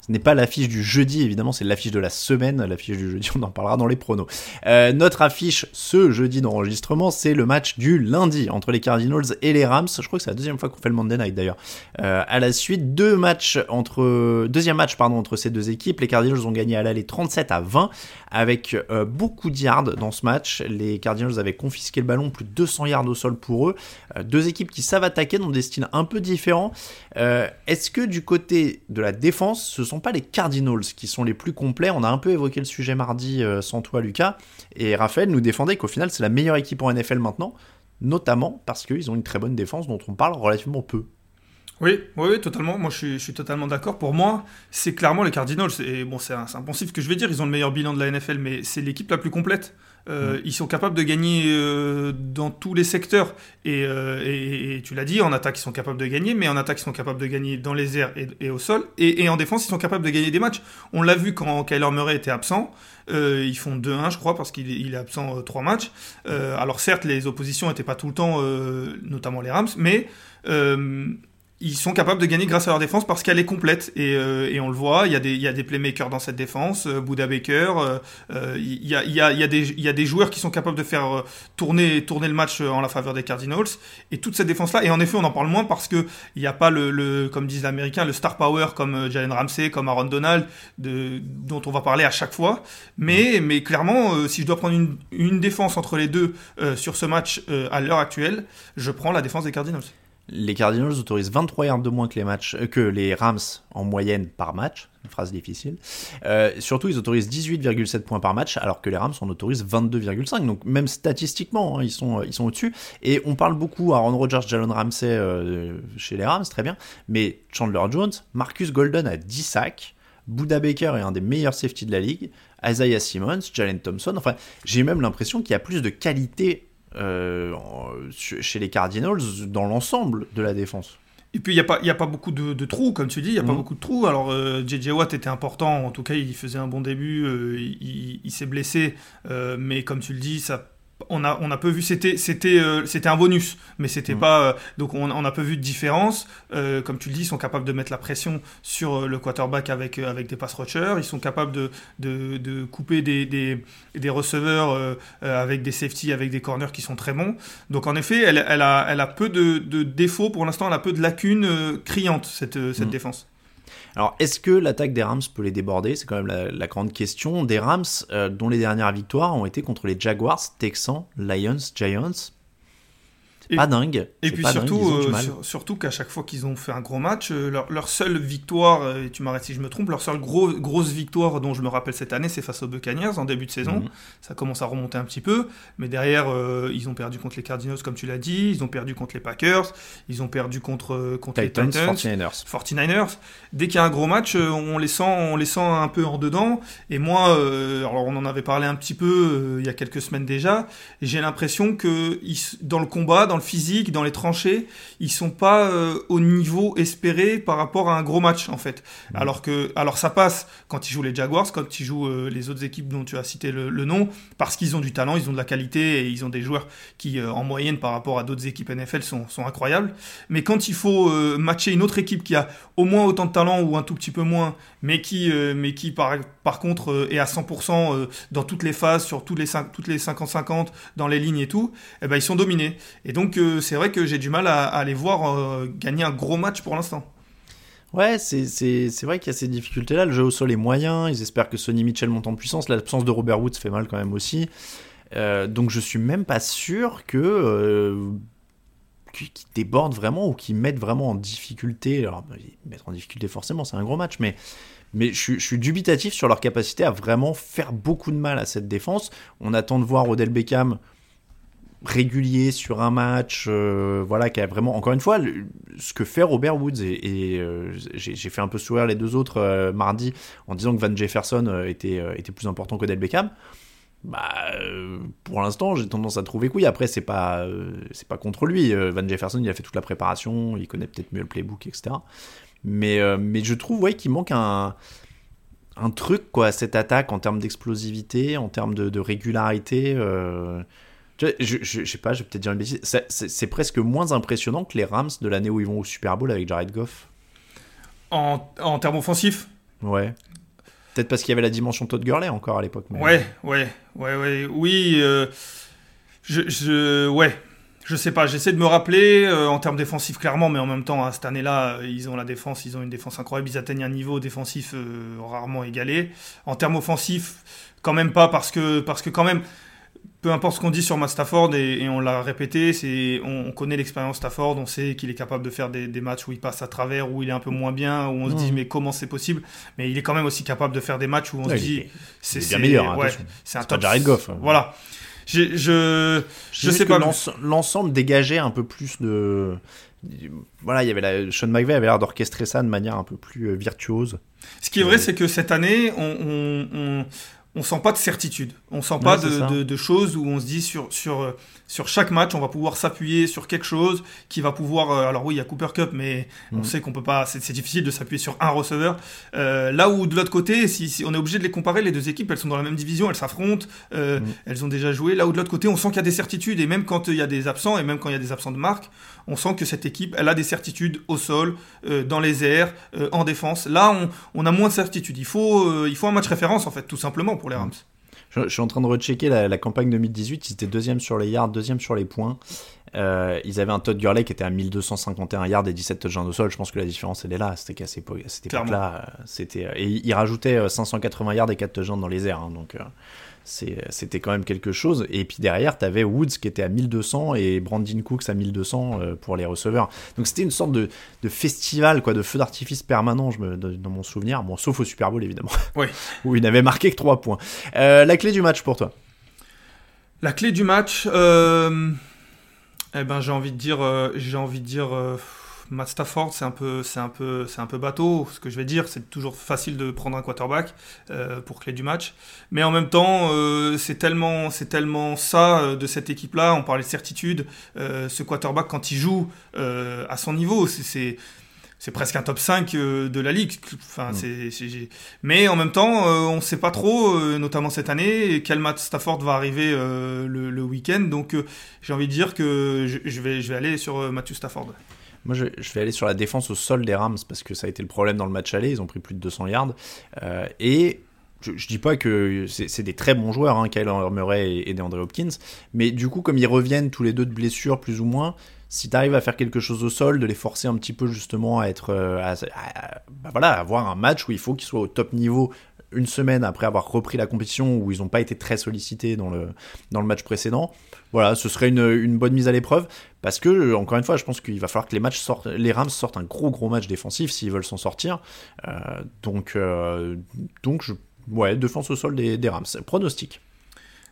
N'est pas l'affiche du jeudi, évidemment, c'est l'affiche de la semaine. L'affiche du jeudi, on en parlera dans les pronos. Euh, notre affiche ce jeudi d'enregistrement, c'est le match du lundi entre les Cardinals et les Rams. Je crois que c'est la deuxième fois qu'on fait le Monday Night d'ailleurs. Euh, à la suite, deux matchs entre, deuxième match pardon entre ces deux équipes. Les Cardinals ont gagné à l'aller 37 à 20 avec euh, beaucoup de yards dans ce match. Les Cardinals avaient confisqué le ballon, plus de 200 yards au sol pour eux. deux équipes qui savent attaquer dans des styles un peu différents. Est-ce que du côté de la défense, ce sont pas les Cardinals qui sont les plus complets. On a un peu évoqué le sujet mardi euh, sans toi, Lucas. Et Raphaël nous défendait qu'au final, c'est la meilleure équipe en NFL maintenant, notamment parce qu'ils ont une très bonne défense dont on parle relativement peu. Oui, oui, totalement. Moi, je suis, totalement d'accord. Pour moi, c'est clairement les Cardinals. Et bon, c'est impensif que je vais dire. Ils ont le meilleur bilan de la NFL, mais c'est l'équipe la plus complète. Euh, mm. Ils sont capables de gagner euh, dans tous les secteurs. Euh, et, tu l'as dit, en attaque, ils sont capables de gagner, mais en attaque, ils sont capables de gagner dans les airs et, au sol. Et, en défense, ils sont capables de gagner des matchs. On l'a vu quand Kyler Murray était absent. ils font 2-1, je crois, parce qu'il est absent 3 matchs. alors certes, les oppositions n'étaient pas tout le temps, notamment les Rams, mais ils sont capables de gagner grâce à leur défense parce qu'elle est complète. Et, euh, et, on le voit, il y, a des, il y a des playmakers dans cette défense, euh, Buda Baker, euh, il, y a, il, y a, il, y a des, il y a des joueurs qui sont capables de faire tourner, tourner le match en la faveur des Cardinals. Et toute cette défense-là, et en effet on en parle moins parce que il n'y a pas le, le, comme disent les Américains, le star power comme Jalen Ramsey, comme Aaron Donald, de, dont on va parler à chaque fois, mais, mais clairement si je dois prendre une, une défense entre les deux sur ce match à l'heure actuelle, je prends la défense des Cardinals les Cardinals autorisent 23 yards de moins que les, matchs, euh, que les Rams en moyenne par match. Une phrase difficile. Euh, surtout, ils autorisent 18,7 points par match, alors que les Rams en autorisent 22,5. Donc même statistiquement, hein, ils sont, ils sont au-dessus. Et on parle beaucoup Aaron Rodgers, Jalen Ramsey euh, chez les Rams, très bien. Mais Chandler Jones, Marcus Golden a 10 sacs. Buda Baker est un des meilleurs safety de la ligue. Isaiah Simmons, Jalen Thompson. Enfin, j'ai même l'impression qu'il y a plus de qualité euh, chez les Cardinals dans l'ensemble de la défense. Et puis, il n'y a, pas, a pas beaucoup de, trous, comme tu dis, il n'y a pas mhm. beaucoup de trous. Alors, JJ euh, Watt était important, en tout cas, il faisait un bon début, euh, il, s'est blessé, mais comme tu le dis, ça on a, on a peu vu, c'était, c'était, euh, c'était un bonus, mais c'était mm. pas. Euh, donc on, on, a peu vu de différence. Euh, comme tu le dis, ils sont capables de mettre la pression sur le quarterback avec, avec des pass rushers. Ils sont capables de, de, de couper des, des, des receveurs avec des safety, avec des corners qui sont très bons. Donc en effet, elle, elle, a, elle a peu de, de défauts pour l'instant, elle a peu de lacunes criantes, cette, cette mm. défense. Alors, est-ce que l'attaque des Rams peut les déborder? C'est quand même la, grande question. Des Rams euh, dont les dernières victoires ont été contre les Jaguars, Texans, Lions, Giants pas dingue. Et puis surtout, euh, surtout qu'à chaque fois qu'ils ont fait un gros match, euh, leur, seule victoire, euh, et tu m'arrêtes si je me trompe, leur seule grosse victoire dont je me rappelle cette année, c'est face aux Buccaneers en début de saison. Mhm. Ça commence à remonter un petit peu, mais derrière, ils ont perdu contre les Cardinals, comme tu l'as dit, ils ont perdu contre les Packers, ils ont perdu contre, contre les Titans, 49ers. 49ers. Dès qu'il y a un gros match, on les sent, on les sent un peu en dedans. Et moi, alors on en avait parlé un petit peu il y a quelques semaines déjà, j'ai l'impression que dans le combat, dans le physique, dans les tranchées, ils sont pas euh, au niveau espéré par rapport à un gros match en fait. Mm. Alors que, alors ça passe quand ils jouent les Jaguars, quand ils jouent euh, les autres équipes dont tu as cité le, nom, parce qu'ils ont du talent, ils ont de la qualité et ils ont des joueurs qui, euh, en moyenne par rapport à d'autres équipes NFL, sont, sont incroyables. Mais quand il faut matcher une autre équipe qui a au moins autant de talent ou un tout petit peu moins, mais qui, mais qui par, contre est à 100% dans toutes les phases, sur toutes les, toutes les 50-50, dans les lignes et tout, eh ben, ils sont dominés. Et donc, euh, c'est vrai que j'ai du mal à, à les voir euh, gagner un gros match pour l'instant. Ouais, c'est vrai qu'il y a ces difficultés-là. Le jeu au sol est moyen. Ils espèrent que Sonny Mitchell monte en puissance. L'absence de Robert Woods fait mal quand même aussi. Euh, donc je suis même pas sûr que qui, débordent vraiment ou qui mettent vraiment en difficulté. Alors, bah, mettre en difficulté forcément, c'est un gros match, mais mais je, suis dubitatif sur leur capacité à vraiment faire beaucoup de mal à cette défense. On attend de voir Odell Beckham régulier sur un match, euh, voilà, qui a vraiment, encore une fois, ce que fait Robert Woods, et, euh, j'ai fait un peu sourire les deux autres euh, mardi en disant que Van Jefferson était, était plus important que Del Beckham. Bah, pour l'instant, j'ai tendance à trouver oui. Après, c'est pas, c'est pas contre lui. Van Jefferson, il a fait toute la préparation, il connaît peut-être mieux le playbook, etc. Mais, mais je trouve, ouais, qu'il manque un, un truc, quoi, à cette attaque en termes d'explosivité, en termes de, de régularité. Je, je, sais pas, je vais peut-être dire une bêtise. C'est presque moins impressionnant que les Rams de l'année où ils vont au Super Bowl avec Jared Goff. En, en termes offensifs? Ouais. Peut-être parce qu'il y avait la dimension Todd Gurley encore à l'époque. Ouais, ouais, ouais, ouais. Oui, euh, je, ouais. Je sais pas, j'essaie de me rappeler euh, en termes défensifs clairement, mais en même temps, hein, cette année-là, ils ont la défense, ils ont une défense incroyable, ils atteignent un niveau défensif euh, rarement égalé. En termes offensifs, quand même pas, parce que, parce que quand même, peu importe ce qu'on dit sur Matt Stafford, et, on l'a répété, c'est on, connaît l'expérience Stafford, on sait qu'il est capable de faire des, matchs où il passe à travers, où il est un peu moins bien, où on se dit mais comment c'est possible? Mais il est quand même aussi capable de faire des matchs où on se dit c'est bien meilleur. Hein, c'est un top. Jared Goff. Hein. Voilà. Je, je, je, sais pas. L'ensemble dégageait un peu plus de. Voilà, il y avait la, Sean McVay avait l'air d'orchestrer ça de manière un peu plus euh, virtuose. Ce qui est vrai, c'est que cette année, on on sent pas de certitude. On sent pas de, choses où on se dit sur, sur, euh, sur chaque match, on va pouvoir s'appuyer sur quelque chose qui va pouvoir. Euh, alors oui, il y a Cooper Cup, mais on mm. sait qu'on peut pas. C'est difficile de s'appuyer sur un receveur. Euh, là où de l'autre côté, si, on est obligé de les comparer, les deux équipes, elles sont dans la même division, elles s'affrontent, mm. elles ont déjà joué. Là où de l'autre côté, on sent qu'il y a des certitudes et même quand il y a des absents et même quand il y a des absents de marque, on sent que cette équipe, elle a des certitudes au sol, dans les airs, en défense. Là, on, on, a moins de certitudes. Il faut, il faut un match référence en fait, tout simplement pour les Rams. Je, suis en train de rechecker la, la campagne 2018. Ils étaient deuxième sur les yards, deuxième sur les points. Euh, ils avaient un Todd Gurley qui était à 1251 yards et 17 touchdowns au sol. Je pense que la différence, elle est là. C'était qu'à cette époque-là, euh, c'était. Et ils rajoutaient 580 euh, yards et 4 touchdowns dans les airs. Hein, donc c'était quand même quelque chose. Et puis derrière, tu avais Woods qui était à 1200 et Brandon Cooks à 1200 euh, pour les receveurs. Donc c'était une sorte de, festival, quoi, de feu d'artifice permanent, je me, dans mon souvenir. Bon, sauf au Super Bowl, évidemment. Oui. où il n'avait marqué que 3 points. Euh, la clé du match pour toi La clé du match, euh, eh ben, j'ai envie de dire, j'ai envie de dire Matt Stafford, c'est un peu, c'est un peu, c'est un peu bateau. Ce que je vais dire, c'est toujours facile de prendre un quarterback euh, pour clé du match, mais en même temps, euh, c'est tellement, c'est tellement ça euh, de cette équipe-là. On parlait de certitude. ce quarterback, quand il joue à son niveau, c'est c'est presque un top 5 de la ligue. Enfin, mm. c'est, Mais en même temps, on ne sait pas trop, notamment cette année, quel Matt Stafford va arriver le, week-end. Donc, j'ai envie de dire que je, vais, je vais aller sur Matthew Stafford. Moi, je, vais aller sur la défense au sol des Rams parce que ça a été le problème dans le match aller. Ils ont pris plus de 200 yards. Euh, et je, je, dis pas que c'est des très bons joueurs, hein, Kyle Murray et, et DeAndre Hopkins, mais du coup, comme ils reviennent tous les deux de blessures, plus ou moins, si tu arrives à faire quelque chose au sol, de les forcer un petit peu justement à être, euh, à, bah voilà, avoir un match où il faut qu'ils soient au top niveau une semaine après avoir repris la compétition où ils n'ont pas été très sollicités dans le, dans le match précédent. Voilà, ce serait une, une bonne mise à l'épreuve parce que, encore une fois, je pense qu'il va falloir que les, sortent, les Rams sortent un gros gros match défensif s'ils veulent s'en sortir. Euh, donc, euh, donc je, ouais, défense au sol des, des Rams. Pronostic.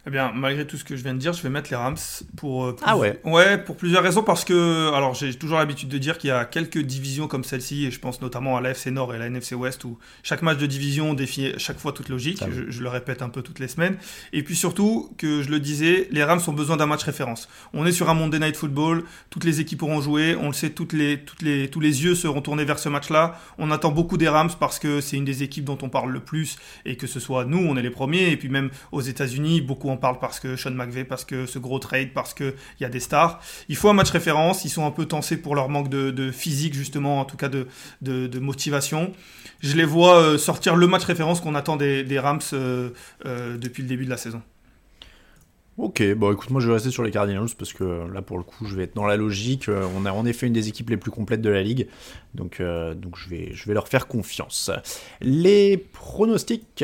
Eh bien, malgré tout ce que je viens de dire, je vais mettre les Rams pour. euh, Ah ouais. Ouais, pour plusieurs raisons. Parce que, alors, j'ai toujours l'habitude de dire qu'il y a quelques divisions comme celle-ci, et je pense notamment à la FC Nord et la NFC Ouest, où chaque match de division défie chaque fois toute logique. Ah oui. Je, je le répète un peu toutes les semaines. Et puis surtout, que je le disais, les Rams ont besoin d'un match référence. On est sur un Monday Night Football, toutes les équipes auront joué, on le sait, toutes les, toutes les, tous les yeux seront tournés vers ce match-là. On attend beaucoup des Rams parce que c'est une des équipes dont on parle le plus, et que ce soit nous, on est les premiers, et puis même aux États-Unis, beaucoup en parlent parce que Sean McVay, parce que ce gros trade, parce qu'il y a des stars. Il faut un match référence, ils sont un peu tensés pour leur manque de, physique, justement, en tout cas de, motivation. Je les vois euh, sortir le match référence qu'on attend des, Rams euh, euh, depuis le début de la saison. Ok, bon écoute, moi je vais rester sur les Cardinals parce que là pour le coup je vais être dans la logique. On a en effet une des équipes les plus complètes de la ligue, donc, donc je, vais, je vais leur faire confiance. Les pronostics.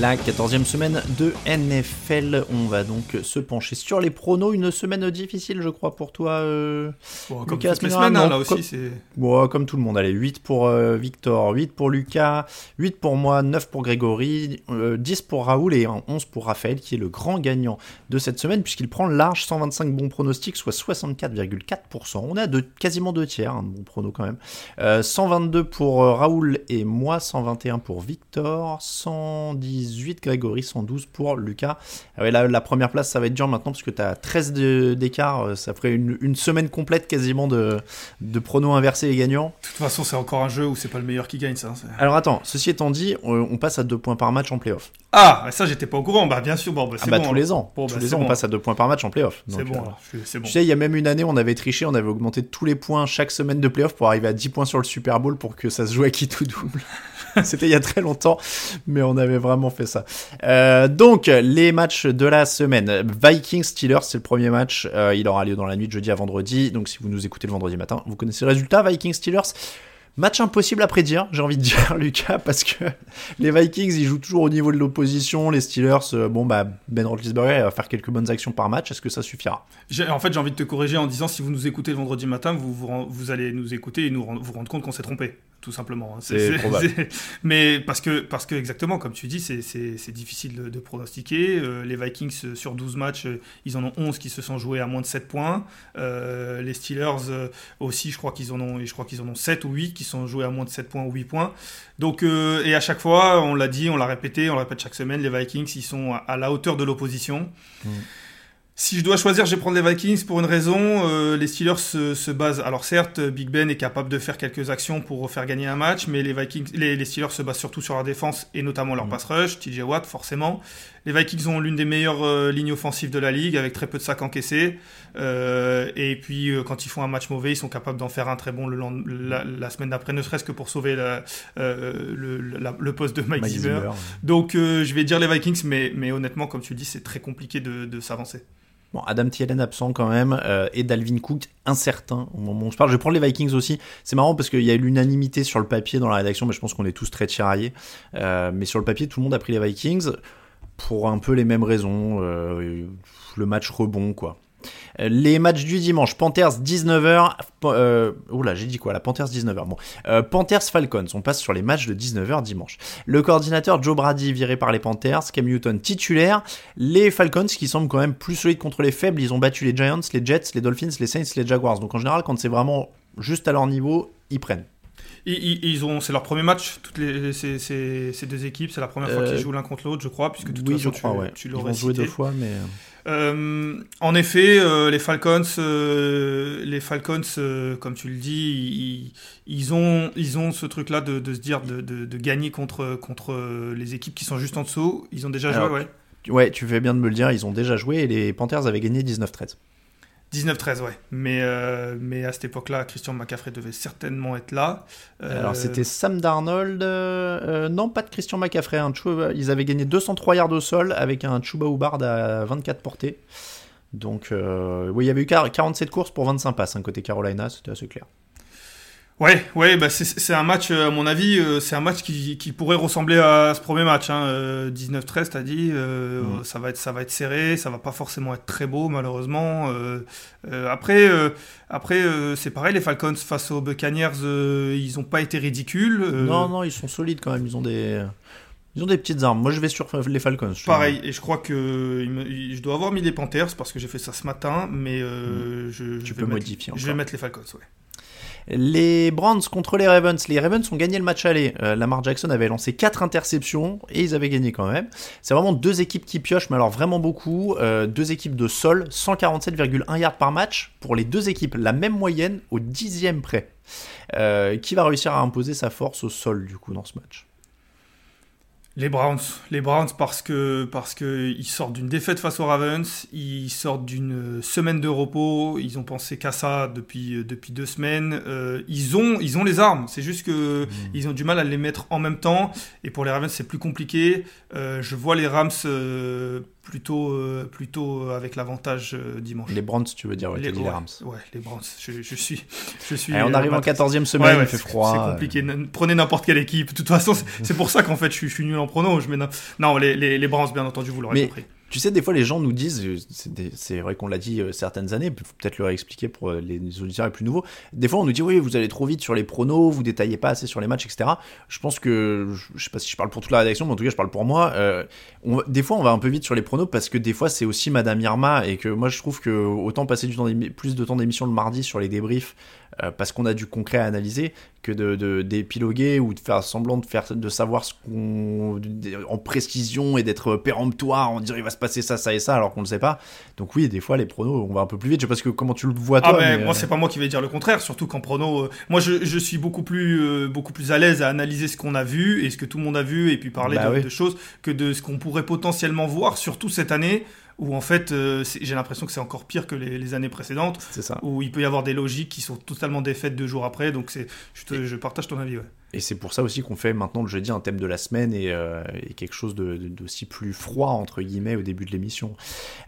La 14e semaine de NFL, on va donc se pencher sur les pronos. Une semaine difficile, je crois, pour toi, euh, Bon, comme Lucas hein, là aussi, comme- c'est. Bon, comme tout le monde, allez, 8 pour euh, Victor, 8 pour Lucas, 8 pour moi, 9 pour Grégory, euh, 10 pour Raoul et un 11 pour Raphaël, qui est le grand gagnant de cette semaine, puisqu'il prend large 125 bons pronostics, soit 64,4%. On a de, quasiment deux tiers, un bon prono quand même. Euh, 122 pour euh, Raoul et moi, 121 pour Victor, 118 Grégory, 112 pour Lucas. Ah ouais, la première place, ça va être dur maintenant, parce que tu as 13 de- d'écart, euh, ça ferait une, une semaine complète quasiment de, de pronos inversés et gagnants. De toute façon, c'est encore un jeu où c'est pas le meilleur qui gagne, ça. c'est- Alors attends, ceci étant dit, on, on passe à 2 points par match en playoff. Ah, ça, j'étais pas au courant. Bah, bien sûr. Bon, bah, Ah c'est bah bon. tous les ans, Bon, tous bah, les ans on passe à 2 points par match en playoff. C'est bon, euh, C'est bon. Tu sais, il y a même une année, on avait triché, on avait augmenté tous les points chaque semaine de playoff pour arriver à 10 points sur le Super Bowl pour que ça se joue à qui tout double. C'était il y a très longtemps, mais on avait vraiment fait ça. Euh, donc, les matchs de la semaine. Vikings-Steelers, c'est le premier match. Euh, il aura lieu dans la nuit de jeudi à vendredi. Donc, si vous nous écoutez le vendredi matin, vous connaissez le résultat. Vikings-Steelers. Match impossible à prédire, j'ai envie de dire, Lucas, parce que les Vikings, ils jouent toujours au niveau de l'opposition. Les Steelers, euh, bon, bah, Ben Roethlisberger va faire quelques bonnes actions par match. Est-ce que ça suffira? En fait, j'ai envie de te corriger en disant si vous nous écoutez le vendredi matin, vous, allez nous écouter et nous vous rendre compte qu'on s'est trompé, tout simplement. hein. C'est probable. Mais parce que, parce que, exactement, comme tu dis, c'est- difficile de, de pronostiquer. Euh, les Vikings, euh, sur 12 matchs, euh, ils en ont 11 qui se sont joués à moins de 7 points. Euh, les Steelers euh, aussi, je crois qu'ils en, ont- je crois qu'ils en ont 7 ou 8 qui sont joués à moins de 7 points ou 8 points. Donc, euh, et à chaque fois, on l'a dit, on l'a répété, on le répète chaque semaine, les Vikings, ils sont à, à la hauteur de l'opposition. Si je dois choisir, je vais prendre les Vikings pour une raison. euh, les Steelers se, se basent. Alors certes, Big Ben est capable de faire quelques actions pour faire gagner un match, mais les Vikings, les, les Steelers se basent surtout sur leur défense et notamment leur pass rush. TJ Watt, forcément. Les Vikings ont l'une des meilleures euh, lignes offensives de la ligue, avec très peu de sacs encaissés. Euh, et puis quand ils font un match mauvais, ils sont capables d'en faire un très bon le la, la semaine d'après, ne serait-ce que pour sauver la- le, la- le poste de Mike, Mike Zimmer. Zimmer. Donc je vais dire les Vikings, mais, mais honnêtement, comme tu le dis, c'est très compliqué de, de s'avancer. Bon, Adam Thielen absent quand même, euh, et Dalvin Cook incertain au moment où je parle. Je vais prendre les Vikings aussi. C'est marrant parce qu'il y a l'unanimité sur le papier dans la rédaction, mais je pense qu'on est tous très tiraillés. Euh, mais sur le papier, tout le monde a pris les Vikings pour un peu les mêmes raisons. Euh, le match rebond, quoi. Les matchs du dimanche, Panthers 19h. Euh, oula, j'ai dit quoi là Panthers 19h. Bon. Euh, Panthers Falcons, on passe sur les matchs de 19h dimanche. Le coordinateur Joe Brady viré par les Panthers, Cam Newton titulaire. Les Falcons qui semblent quand même plus solides contre les faibles, ils ont battu les Giants, les Jets, les Dolphins, les Saints, les Jaguars. Donc en général, quand c'est vraiment juste à leur niveau, ils prennent. Ils, ont, c'est leur premier match, toutes les, ces, ces- ces deux équipes. C'est la première fois Euh, qu'ils jouent l'un contre l'autre, je crois, puisque de toute oui, façon, je crois, tu, ouais. tu Ils l'aurais cité. deux fois, mais. Euh, en effet, euh, les Falcons, euh, les Falcons, euh, comme tu le dis, ils, ils ont, ils ont ce truc-là de, de se dire de, de- de gagner contre, contre euh, les équipes qui sont juste en dessous. Ils ont déjà joué, ouais. Ouais, tu fais bien de me le dire, ils ont déjà joué et les Panthers avaient gagné 19-13. 19-13, ouais. Mais, euh, mais à cette époque-là, Christian McCaffrey devait certainement être là. Euh, Alors c'était Sam Darnold, euh, non pas de Christian McCaffrey, ils avaient gagné 203 yards au sol avec un Chuba Hubbard à 24 portées. Donc oui, il y avait eu 47 courses pour 25 passes, hein, côté Carolina, c'était assez clair. Ouais, ouais, bah c'est- un match, euh, à mon avis, euh, c'est un match qui, qui pourrait ressembler à ce premier match. Hein, euh, 19-13, t'as dit, euh, ça, va être, ça va être serré, ça va pas forcément être très beau, malheureusement. Euh, euh, après, après c'est pareil, les Falcons face aux Buccaneers, ils ont pas été ridicules. Non, non, ils sont solides quand même, ils ont des, ils ont des petites armes. Moi je vais sur les Falcons. je- Pareil, et je crois que je dois avoir mis les Panthers parce que j'ai fait ça ce matin, mais je, je Mm. Tu vais peux mettre- modifier Je vais mettre les Falcons, ouais. Les Browns contre les Ravens. Les Ravens ont gagné le match aller. Euh, Lamar Jackson avait lancé 4 interceptions et ils avaient gagné quand même. C'est vraiment deux équipes qui piochent, mais alors vraiment beaucoup. Euh, deux équipes de sol, 147,1 yards par match pour les deux équipes. La même moyenne au dixième près. Euh, qui va réussir à imposer sa force au sol du coup dans ce match? Les Browns, les Browns parce que parce que ils sortent d'une défaite face aux Ravens, ils sortent d'une semaine de repos, ils ont pensé qu'à ça depuis depuis deux semaines. Euh, ils ont ils ont les armes, c'est juste que ils ont du mal à les mettre en même temps. Et pour les Ravens c'est plus compliqué. Euh, je vois les Rams euh, plutôt euh, plutôt avec l'avantage euh, dimanche. Les Browns, tu veux dire, ouais, les, dit les Rams. ouais, les Browns. Je, je suis je suis. Allez, on euh, arrive en matrix. 14e semaine, Ouais, ouais, il fait c'est- froid. C'est compliqué. Prenez n'importe quelle équipe. De toute façon, c'est- pour ça qu'en fait, je suis, je suis nul en prono. Je mets non, les, les, les Browns, bien entendu, vous l'aurez compris. Tu sais, des fois, les gens nous disent, euh, c'est vrai qu'on l'a dit euh, certaines années, peut-être leur expliquer pour euh, les auditeurs les plus nouveaux. Des fois, on nous dit, oui, vous allez trop vite sur les pronos, vous détaillez pas assez sur les matchs, etc. Je pense que, je- sais pas si je parle pour toute la rédaction, mais en tout cas, je parle pour moi. on des fois, on va un peu vite sur les pronos parce que des fois, c'est aussi Madame Irma et que moi, je trouve que autant passer plus de temps d'émission le mardi sur les débriefs euh, parce qu'on a du concret à analyser que de d'épiloguer ou de faire semblant de faire de savoir ce qu'on en précision et d'être péremptoire en disant il va se passer ça ça et ça alors qu'on ne sait pas donc oui des fois les pronos on va un peu plus vite je sais pas ce que comment tu le vois Ah toi mais mais, moi euh, c'est pas moi qui vais dire le contraire, surtout qu'en prono, euh, moi je, je suis beaucoup plus euh, beaucoup plus à l'aise à analyser ce qu'on a vu et ce que tout le monde a vu et puis parler Bah de, oui. de choses que de ce qu'on pourrait potentiellement voir, surtout cette année où en fait euh, j'ai l'impression que c'est encore pire que les, les années précédentes, c'est ça où il peut y avoir des logiques qui sont totalement défaites deux jours après. Donc je, te- je partage ton avis. Ouais. et c'est pour ça aussi qu'on fait maintenant le jeudi un thème de la semaine et, euh, et quelque chose d'aussi plus froid entre guillemets au début de l'émission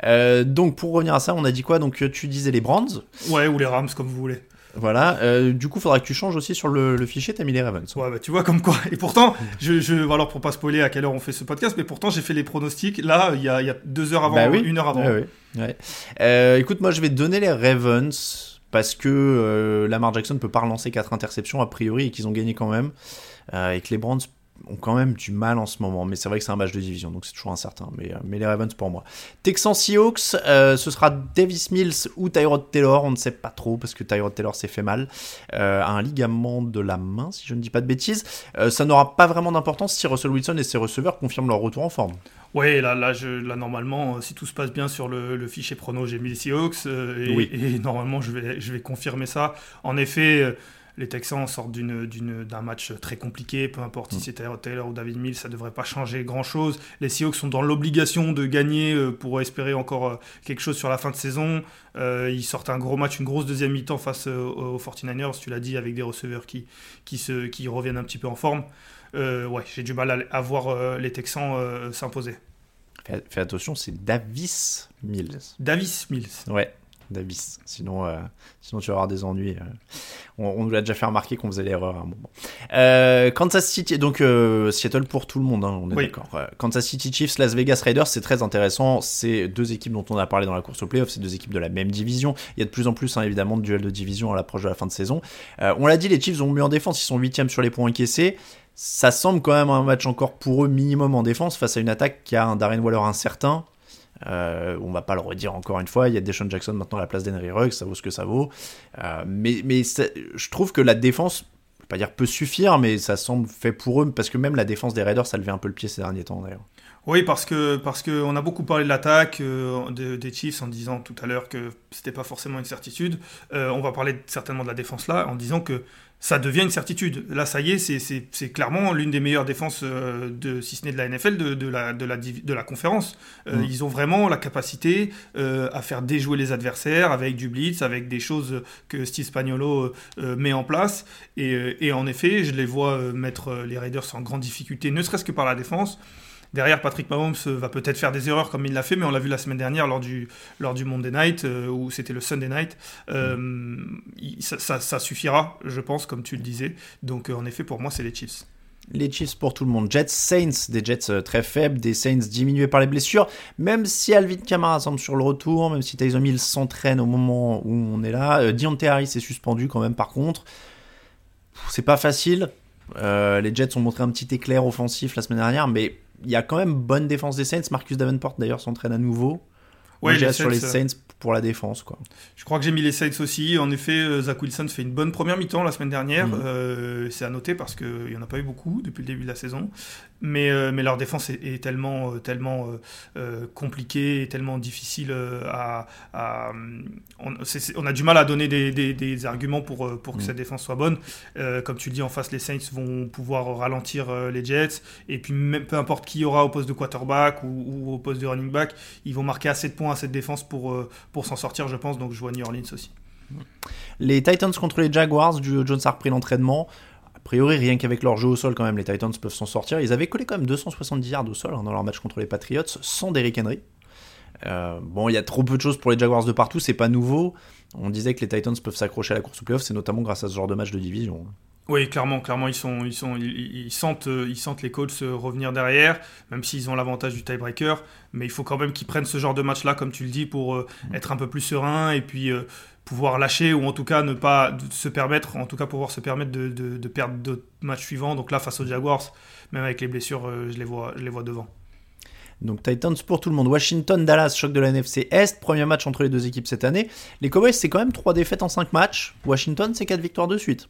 Euh, donc pour revenir à ça on a dit quoi? Donc tu disais les Brands Ouais, ou les Rams comme vous voulez. Voilà Euh, du coup faudra que tu changes aussi sur le, le fichier t'as mis les Ravens Ouais, bah, tu vois comme quoi. Et pourtant, je, je, alors pour pas spoiler à quelle heure on fait ce podcast, mais pourtant j'ai fait les pronostics là, il y a, il y a deux heures avant, Bah oui. une heure avant. Ouais. Euh, écoute, moi je vais te donner les Ravens parce que euh, Lamar Jackson peut pas relancer 4 interceptions a priori et qu'ils ont gagné quand même. Et que les Browns ont quand même du mal en ce moment. Mais c'est vrai que c'est un match de division, donc c'est toujours incertain. Mais, euh, mais les Ravens pour moi. Texans Seahawks, euh, ce sera Davis Mills ou Tyrod Taylor. On ne sait pas trop parce que Tyrod Taylor s'est fait mal euh, à un ligament de la main, si je ne dis pas de bêtises. Euh, ça n'aura pas vraiment d'importance si Russell Wilson et ses receveurs confirment leur retour en forme. Ouais, là, là, je, là normalement, si tout se passe bien sur le, le fichier prono, j'ai mis les Seahawks et, Oui. et normalement je vais, je vais confirmer ça. En effet, les Texans sortent d'un match très compliqué, peu importe si c'est Tyrod Taylor ou David Mills, ça devrait pas changer grand chose. Les Seahawks sont dans l'obligation de gagner euh, pour espérer encore euh, quelque chose sur la fin de saison. Euh, ils sortent un gros match, une grosse deuxième mi-temps face aux 49ers, tu l'as dit, avec des receveurs qui, qui, se, qui reviennent un petit peu en forme. Euh, ouais, j'ai du mal à, à voir euh, les Texans euh, s'imposer. Fais, fais attention, c'est Davis Mills. Davis Mills. Ouais. D'abysse. Sinon, euh, sinon, tu vas avoir des ennuis. euh. On, on nous l'a déjà fait remarquer qu'on faisait l'erreur à un moment. Euh, Kansas City, donc euh, Seattle pour tout le monde, hein, on est Oui. d'accord. Kansas City Chiefs, Las Vegas Raiders, c'est très intéressant. C'est deux équipes dont on a parlé dans la course au playoff, c'est deux équipes de la même division. Il y a de plus en plus, hein, évidemment, de duels de division à l'approche de la fin de saison. On l'a dit, les Chiefs ont mieux en défense, ils sont huitièmes sur les points encaissés. Ça semble quand même un match encore pour eux minimum en défense face à une attaque qui a un Darren Waller incertain. Euh, on va pas le redire encore une fois, il y a Deshaun Jackson maintenant à la place d'Henry Ruggs, ça vaut ce que ça vaut. Euh, mais je trouve que la défense, je vais pas dire peut suffire, mais ça semble fait pour eux, parce que même la défense des Raiders, ça levait un peu le pied ces derniers temps. Oui, parce que parce que on a beaucoup parlé de l'attaque euh, de- des Chiefs en disant tout à l'heure que c'était pas forcément une certitude. Euh, on va parler certainement de la défense là en disant que ça devient une certitude. Là, ça y est, c'est- clairement l'une des meilleures défenses euh, de si ce n'est de la NFL de, de la de la div- de la conférence. Euh, Mm. Ils ont vraiment la capacité euh, à faire déjouer les adversaires avec du blitz, avec des choses que Steve Spagnuolo euh, met en place. Et, et en effet, je les vois mettre les Raiders en grande difficulté, ne serait-ce que par la défense. Derrière, Patrick Mahomes euh, va peut-être faire des erreurs comme il l'a fait, mais on l'a vu la semaine dernière lors du, lors du Monday Night, euh, ou c'était le Sunday Night. Euh, ça, suffira, je pense, comme tu le disais. Donc, en effet, pour moi, c'est les Chiefs. Les Chiefs pour tout le monde. Jets, Saints, des Jets très faibles, des Saints diminués par les blessures. Même si Alvin Kamara semble sur le retour, même si Tyson Hill s'entraîne au moment où on est là. Deontay Harris est suspendu quand même par contre. C'est pas facile. Les Jets ont montré un petit éclair offensif la semaine dernière, mais il y a quand même bonne défense des Saints. Marcus Davenport d'ailleurs s'entraîne à nouveau. Ouais, les sur les Saints, euh, Saints pour la défense quoi. Je crois que j'ai mis les Saints aussi. En effet, euh, Zach Wilson fait une bonne première mi-temps la semaine dernière. Mhm. Euh, c'est à noter parce qu'il n'y en a pas eu beaucoup depuis le début de la saison. Mais, euh, mais leur défense est, est tellement, euh, tellement euh, compliquée et tellement difficile à. à, on, a du mal à donner des, des- des arguments pour, pour que cette défense soit bonne. Comme tu le dis, en face, les Saints vont pouvoir ralentir les Jets. Et puis, même, peu importe qui y aura au poste de quarterback ou, ou au poste de running back, ils vont marquer assez de points à cette défense pour, pour s'en sortir, je pense. Donc, je vois New Orleans aussi. Les Titans contre les Jaguars, Julio Jones a repris l'entraînement. Priori, rien qu'avec leur jeu au sol, quand même, les Titans peuvent s'en sortir. Ils avaient collé quand même 270 yards au sol hein, dans leur match contre les Patriots, sans Derrick Henry. Euh, bon, il y a trop peu de choses pour les Jaguars de partout, c'est pas nouveau. On disait que les Titans peuvent s'accrocher à la course au playoff, c'est notamment grâce à ce genre de match de division. Oui, clairement, clairement, ils sont, ils sont, ils, ils sentent, euh, ils sentent les Colts euh, revenir derrière, même s'ils ont l'avantage du tiebreaker. Mais il faut quand même qu'ils prennent ce genre de match-là, comme tu le dis, pour euh, être un peu plus serein et puis euh, pouvoir lâcher ou en tout cas ne pas se permettre, en tout cas pouvoir se permettre de, de- de perdre d'autres matchs suivants. Donc là, face aux Jaguars, même avec les blessures, euh, je les vois, je les vois devant. Donc Titans pour tout le monde. Washington, Dallas, choc de la NFC Est, premier match entre les deux équipes cette année. Les Cowboys, c'est quand même 3 défaites en 5 matchs. Washington, c'est 4 victoires de suite.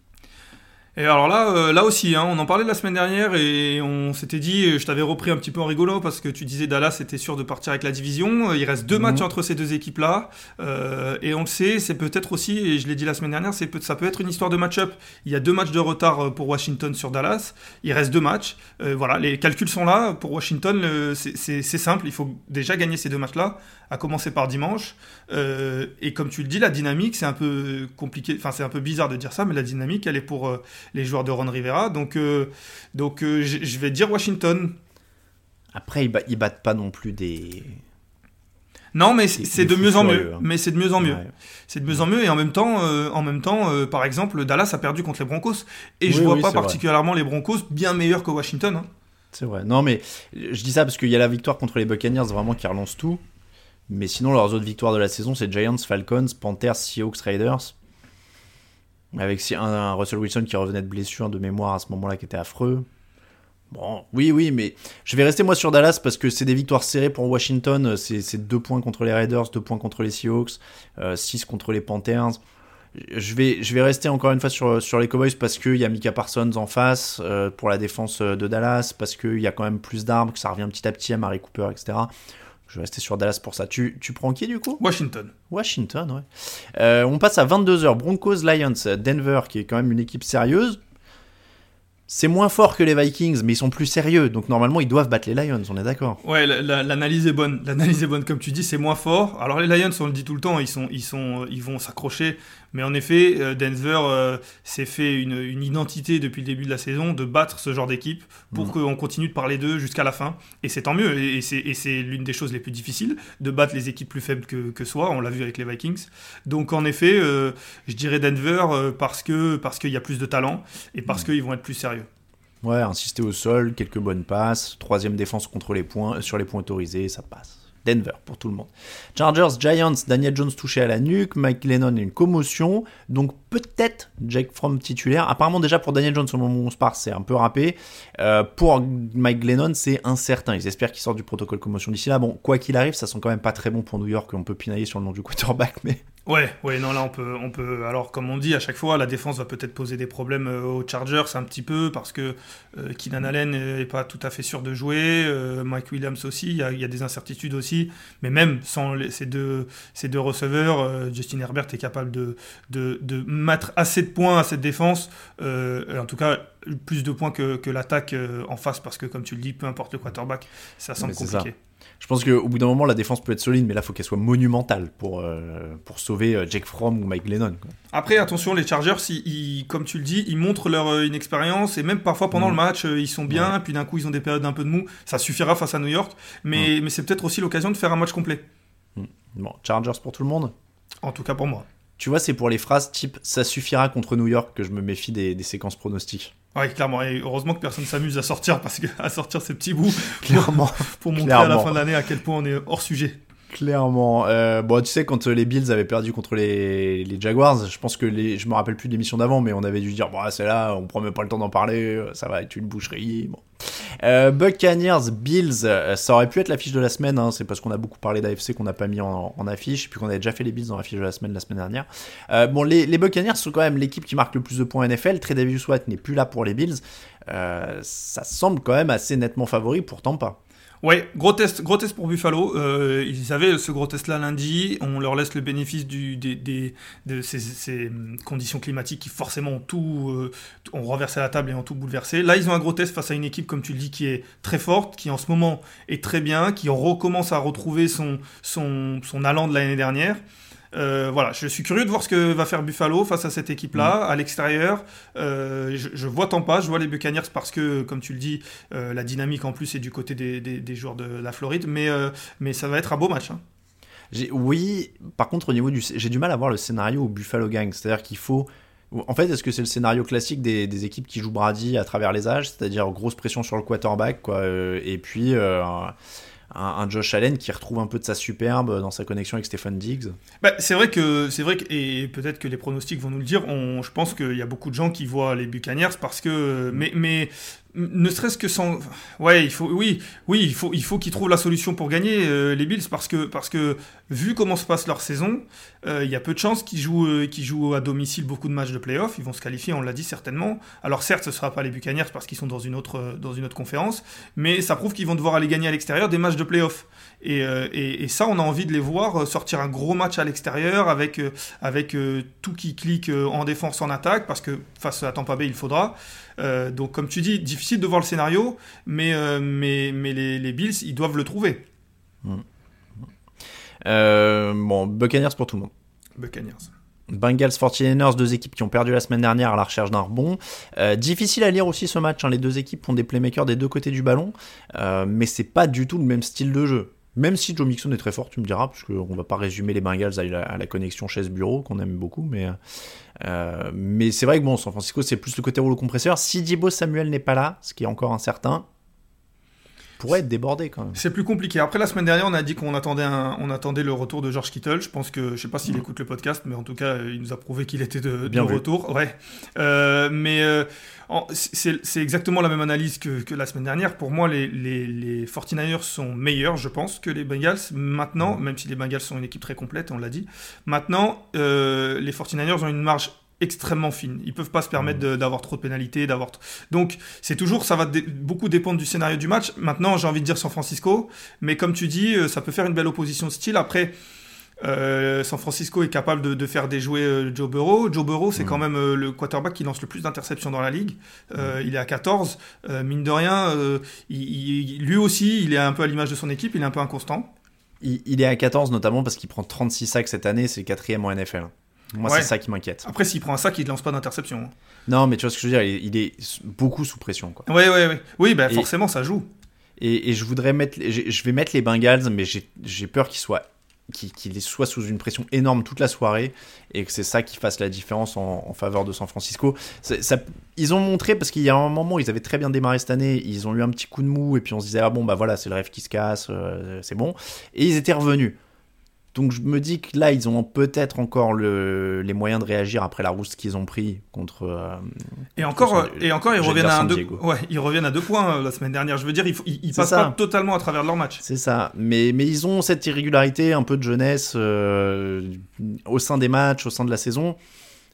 Et alors là, euh, là aussi, hein, on en parlait la semaine dernière et on s'était dit, je t'avais repris un petit peu en rigolo parce que tu disais Dallas était sûr de partir avec la division. Euh, Il reste deux Mhm. matchs entre ces deux équipes-là euh, et on le sait, c'est peut-être aussi, et je l'ai dit la semaine dernière, c'est ça peut être une histoire de match-up. Il y a deux matchs de retard pour Washington sur Dallas. Il reste deux matchs. Euh, voilà, les calculs sont là pour Washington. c'est- simple, il faut déjà gagner ces deux matchs-là, à commencer par dimanche. Et comme tu le dis, la dynamique, c'est un peu compliqué, enfin c'est un peu bizarre de dire ça, mais la dynamique, elle est pour les joueurs de Ron Rivera. Donc, euh, donc euh, je je vais dire Washington. Après, ils, ba- ils battent pas non plus des. Non, mais c'est de mieux en mieux. hein. Mais c'est de mieux en mieux. Ouais. C'est de mieux en mieux. Et en même temps, euh, en même temps, euh, par exemple, Dallas a perdu contre les Broncos. Et je Oui, vois oui, pas vrai. particulièrement les Broncos bien meilleurs que Washington. hein. C'est vrai. Non, mais je dis ça parce qu'il y a la victoire contre les Buccaneers vraiment qui relance tout. Mais sinon, leurs autres victoires de la saison, c'est Giants, Falcons, Panthers, Seahawks, Raiders. Avec un, Russell Wilson qui revenait de blessure de mémoire à ce moment-là qui était affreux. Bon, oui, oui, mais je vais rester moi sur Dallas parce que c'est des victoires serrées pour Washington. C'est c'est deux points contre les Raiders, deux points contre les Seahawks, 6 contre les Panthers. Je vais, je vais rester encore une fois sur, sur les Cowboys parce qu'il y a Mika Parsons en face euh, pour la défense de Dallas, parce qu'il y a quand même plus d'armes, que ça revient petit à petit à Mary Cooper, etc. Je vais rester sur Dallas pour ça. Tu, tu prends qui du coup? Washington. Washington, ouais. Euh, on passe à 22h. Broncos Lions, Denver, qui est quand même une équipe sérieuse. C'est moins fort que les Vikings, mais ils sont plus sérieux. Donc normalement, ils doivent battre les Lions, on est d'accord? Ouais, la- la- l'analyse est bonne. L'analyse est bonne, comme tu dis, c'est moins fort. Alors les Lions, on le dit tout le temps, ils sont, ils sont, ils vont s'accrocher. Mais en effet, euh, Denver euh, s'est fait une, une, identité depuis le début de la saison de battre ce genre d'équipe pour mm. qu'on continue de parler d'eux jusqu'à la fin. Et c'est tant mieux. Et, c'est l'une des choses les plus difficiles de battre les équipes plus faibles que, que soi. On l'a vu avec les Vikings. Donc en effet, euh, je dirais Denver parce que parce qu'il y a plus de talent et parce mm. qu'ils vont être plus sérieux. Ouais, insister au sol, quelques bonnes passes, troisième défense contre les points, sur les points autorisés, ça passe. Denver pour tout le monde. Chargers, Giants, Daniel Jones touché à la nuque, Mike Lennon une commotion, donc peut-être Jake Fromm titulaire. Apparemment déjà pour Daniel Jones au moment où on se parle c'est un peu râpé. Euh, pour Mike Lennon c'est incertain. Ils espèrent qu'il sort du protocole commotion d'ici là. Bon, quoi qu'il arrive, ça sent quand même pas très bon pour New York. On peut pinailler sur le nom du quarterback, mais Ouais, ouais, non, là on peut, on peut. Alors, comme on dit à chaque fois, la défense va peut-être poser des problèmes euh, aux Chargers un petit peu parce que euh, Keenan Allen n'est pas tout à fait sûr de jouer, euh, Mike Williams aussi, il y, a, des incertitudes aussi. Mais même sans ces deux, ces deux receveurs, Justin Herbert est capable de, de, de, mettre assez de points à cette défense. en tout cas, plus de points que, que l'attaque en face parce que, comme tu le dis, peu importe le quarterback, ça semble compliqué. Je pense qu'au bout d'un moment, la défense peut être solide, mais là, il faut qu'elle soit monumentale pour, euh, pour sauver euh, Jake Fromm ou Mike Lennon. Après, attention, les Chargers, comme tu le dis, ils montrent leur euh, inexpérience et même parfois pendant le mm. match, ils sont bien, puis d'un coup, ils ont des périodes un peu de mou. Ça suffira face à New York, mais, mm. mais c'est peut-être aussi l'occasion de faire un match complet. Mm. Bon, Chargers pour tout le monde? En tout cas pour moi. Tu vois, c'est pour les phrases type ça suffira contre New York que je me méfie des, des séquences pronostiques. Oui, clairement. Et heureusement que personne s'amuse à sortir parce que à sortir ces petits bouts clairement, pour, montrer à la fin de l'année à quel point on est hors sujet. Clairement. Euh, bon, tu sais, quand les Bills avaient perdu contre les, les Jaguars, je pense que les, je me rappelle plus de l'émission d'avant, mais on avait dû dire, bon, c'est là, on prend même pas le temps d'en parler, ça va être une boucherie. Bon. Euh, Buccaneers, Bills, euh, ça aurait pu être l'affiche de la semaine, hein, c'est parce qu'on a beaucoup parlé d'AFC qu'on n'a pas mis en, affiche, puis qu'on avait déjà fait les Bills dans l'affiche de la semaine la semaine dernière. Euh, bon, les, Buccaneers sont quand même l'équipe qui marque le plus de points NFL, Trey Davis White n'est plus là pour les Bills, ça semble quand même assez nettement favori, pourtant pas. Ouais, gros test, gros test pour Buffalo. Euh, ils avaient ce gros test-là lundi. On leur laisse le bénéfice du, des, des, de ces, hum, conditions climatiques qui forcément ont tout, euh, ont renversé la table et ont tout bouleversé. Là, ils ont un gros test face à une équipe, comme tu le dis, qui est très forte, qui en ce moment est très bien, qui recommence à retrouver son allant de l'année dernière. Euh, voilà, je suis curieux de voir ce que va faire Buffalo face à cette équipe-là, mm. à l'extérieur. Euh, je, je, vois pas, je vois les Buccaneers parce que, comme tu le dis, euh, la dynamique en plus est du côté des, des, joueurs de la Floride, mais, mais ça va être un beau match. Hein. Oui, par contre, au niveau du. J'ai du mal à voir le scénario au Buffalo Gang, c'est-à-dire qu'il faut. En fait, est-ce que c'est le scénario classique des, des, équipes qui jouent Brady à travers les âges, c'est-à-dire grosse pression sur le quarterback, quoi, et puis un, Josh Allen qui retrouve un peu de sa superbe dans sa connexion avec Stephen Diggs. Bah, c'est vrai que c'est vrai que et peut-être que les pronostics vont nous le dire. On, je pense qu'il y a beaucoup de gens qui voient les Buccaneers parce que mais mais ne serait-ce que sans ouais il faut oui oui il faut il faut qu'ils trouvent la solution pour gagner euh, les Bills parce que parce que vu comment se passe leur saison euh, il y a peu de chances qu'ils jouent euh, qu'ils jouent à domicile beaucoup de matchs de playoff. Ils vont se qualifier on l'a dit certainement. Alors certes ce sera pas les Buccaneers parce qu'ils sont dans une autre dans une autre conférence mais ça prouve qu'ils vont devoir aller gagner à l'extérieur des matchs de playoff. Et, et, et, ça on a envie de les voir sortir un gros match à l'extérieur avec avec tout qui clique en défense en attaque parce que face à Tampa Bay il faudra euh, donc, comme tu dis, difficile de voir le scénario, mais, euh, mais, mais les, Bills, ils doivent le trouver. Hmm. Euh, bon, Buccaneers pour tout le monde. Buccaneers. Bengals 49ers, deux équipes qui ont perdu la semaine dernière à la recherche d'un rebond. difficile à lire aussi ce match, hein. les deux équipes ont des playmakers des deux côtés du ballon, mais c'est pas du tout le même style de jeu. Même si Joe Mixon est très fort, tu me diras, parce qu'on va pas résumer les Bengals à la, connexion chaise-bureau, qu'on aime beaucoup, mais, euh, mais c'est vrai que bon, San Francisco, c'est plus le côté rouleau compresseur. Si Dibo Samuel n'est pas là, ce qui est encore incertain, pourrait être débordé quand même. C'est plus compliqué. Après la semaine dernière, on a dit qu'on attendait, on attendait le retour de George Kittle. Je pense que, je sais pas s'il mm. écoute le podcast, mais en tout cas, il nous a prouvé qu'il était de, Bien retour. Ouais. Euh, mais euh, c'est exactement la même analyse que, la semaine dernière. Pour moi, les, les, 49ers sont meilleurs, je pense, que les Bengals. Maintenant, mm. même si les Bengals sont une équipe très complète, on l'a dit. Maintenant, euh, les 49ers ont une marge extrêmement fine. Ils peuvent pas se permettre mmh. d'avoir trop de pénalités, d'avoir. Donc c'est toujours, ça va beaucoup dépendre du scénario du match. Maintenant, j'ai envie de dire San Francisco, mais comme tu dis, euh, ça peut faire une belle opposition de style. Après. Euh, San Francisco est capable de, faire déjouer euh, Joe Burrow. Joe Burrow, c'est mmh. quand même le quarterback qui lance le plus d'interceptions dans la ligue. Mmh. Il est à 14. mine de rien, lui aussi, il est un peu à l'image de son équipe, il est un peu inconstant. Il, il est à 14 notamment parce qu'il prend 36 sacs cette année, c'est le quatrième en NFL. Moi, Ouais. c'est ça qui m'inquiète. Après, s'il prend un sac, il ne lance pas d'interception. Non, mais tu vois ce que je veux dire, il, il est beaucoup sous pression. Quoi. Ouais, ouais, ouais. Oui, bah Et- forcément, ça joue. Et, et je voudrais mettre, je vais mettre les Bengals, mais j'ai peur qu'ils soient, qu'ils soient sous une pression énorme toute la soirée et que c'est ça qui fasse la différence en, en faveur de San Francisco. Ça, ils ont montré parce qu'il y a un moment, ils avaient très bien démarré cette année, ils ont eu un petit coup de mou et puis on se disait ah bon bah voilà c'est le rêve qui se casse, euh, c'est bon. Et ils étaient revenus. Donc je me dis que là ils ont peut-être encore le, les moyens de réagir après la rousse qu'ils ont pris contre. euh, Et encore, contre- et encore, ils reviennent à un deux, ouais, ils reviennent à deux points euh, la semaine dernière. Je veux dire, ils, ils, ils C'est passent ça. pas totalement à travers leur match. C'est ça, mais, mais ils ont cette irrégularité, un peu de jeunesse euh, au sein des matchs, au sein de la saison.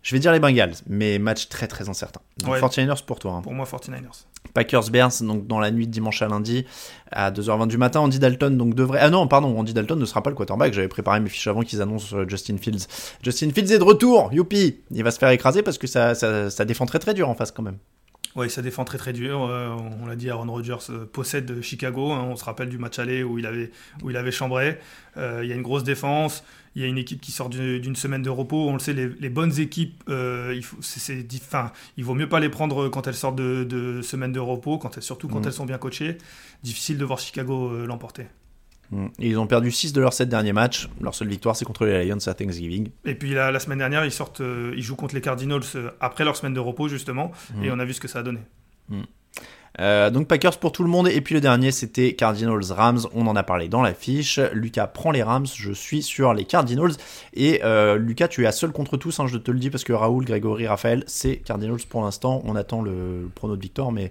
Je vais dire les Bengals, mais match très très incertain. Donc Ouais. 49ers pour toi. hein. Pour moi, 49ers. Packers Bears, donc dans la nuit de dimanche à lundi à 2h20 du matin. Andy Dalton donc devrait. Ah non, pardon, Andy Dalton ne sera pas le quarterback. J'avais préparé mes fiches avant qu'ils annoncent euh, Justin Fields. Justin Fields est de retour, youpi Il va se faire écraser parce que ça, ça, ça défend très très dur en face quand même. Ouais, ça défend très très dur. Euh, on l'a dit, Aaron Rodgers euh, possède Chicago. hein. on se rappelle du match aller où il avait, où il avait chambré. Euh, il y a une grosse défense. Il y a une équipe qui sort d'une semaine de repos. On le sait, les, les bonnes équipes, euh, il, faut, il vaut mieux pas les prendre quand elles sortent de, de semaine de repos, quand elles, surtout quand Mm. elles sont bien coachées. Difficile de voir Chicago euh, l'emporter. Mm. Ils ont perdu 6 de leurs 7 derniers matchs. Leur seule victoire, c'est contre les Lions à Thanksgiving. Et puis la, la semaine dernière, ils sortent, euh, ils jouent contre les Cardinals euh, après leur semaine de repos justement, Mm. et on a vu ce que ça a donné. Euh, donc Packers pour tout le monde. Et puis le dernier, c'était Cardinals Rams. On en a parlé dans la fiche. Lucas prend les Rams. Je suis sur les Cardinals. Et euh, Lucas, tu es à seul contre tous. hein, je te le dis parce que Raoul, Grégory, Raphaël, c'est Cardinals pour l'instant. On attend le, le prono de victoire, mais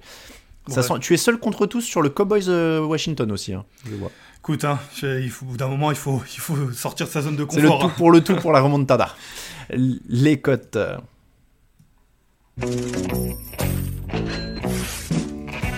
ça sent- tu es seul contre tous sur le Cowboys euh, Washington aussi. hein, je vois. Écoute, hein, je- il faut, au bout d'un moment, il faut, il faut sortir de sa zone de C'est le confort. tout hein. pour le tout pour la remontada. Les cotes.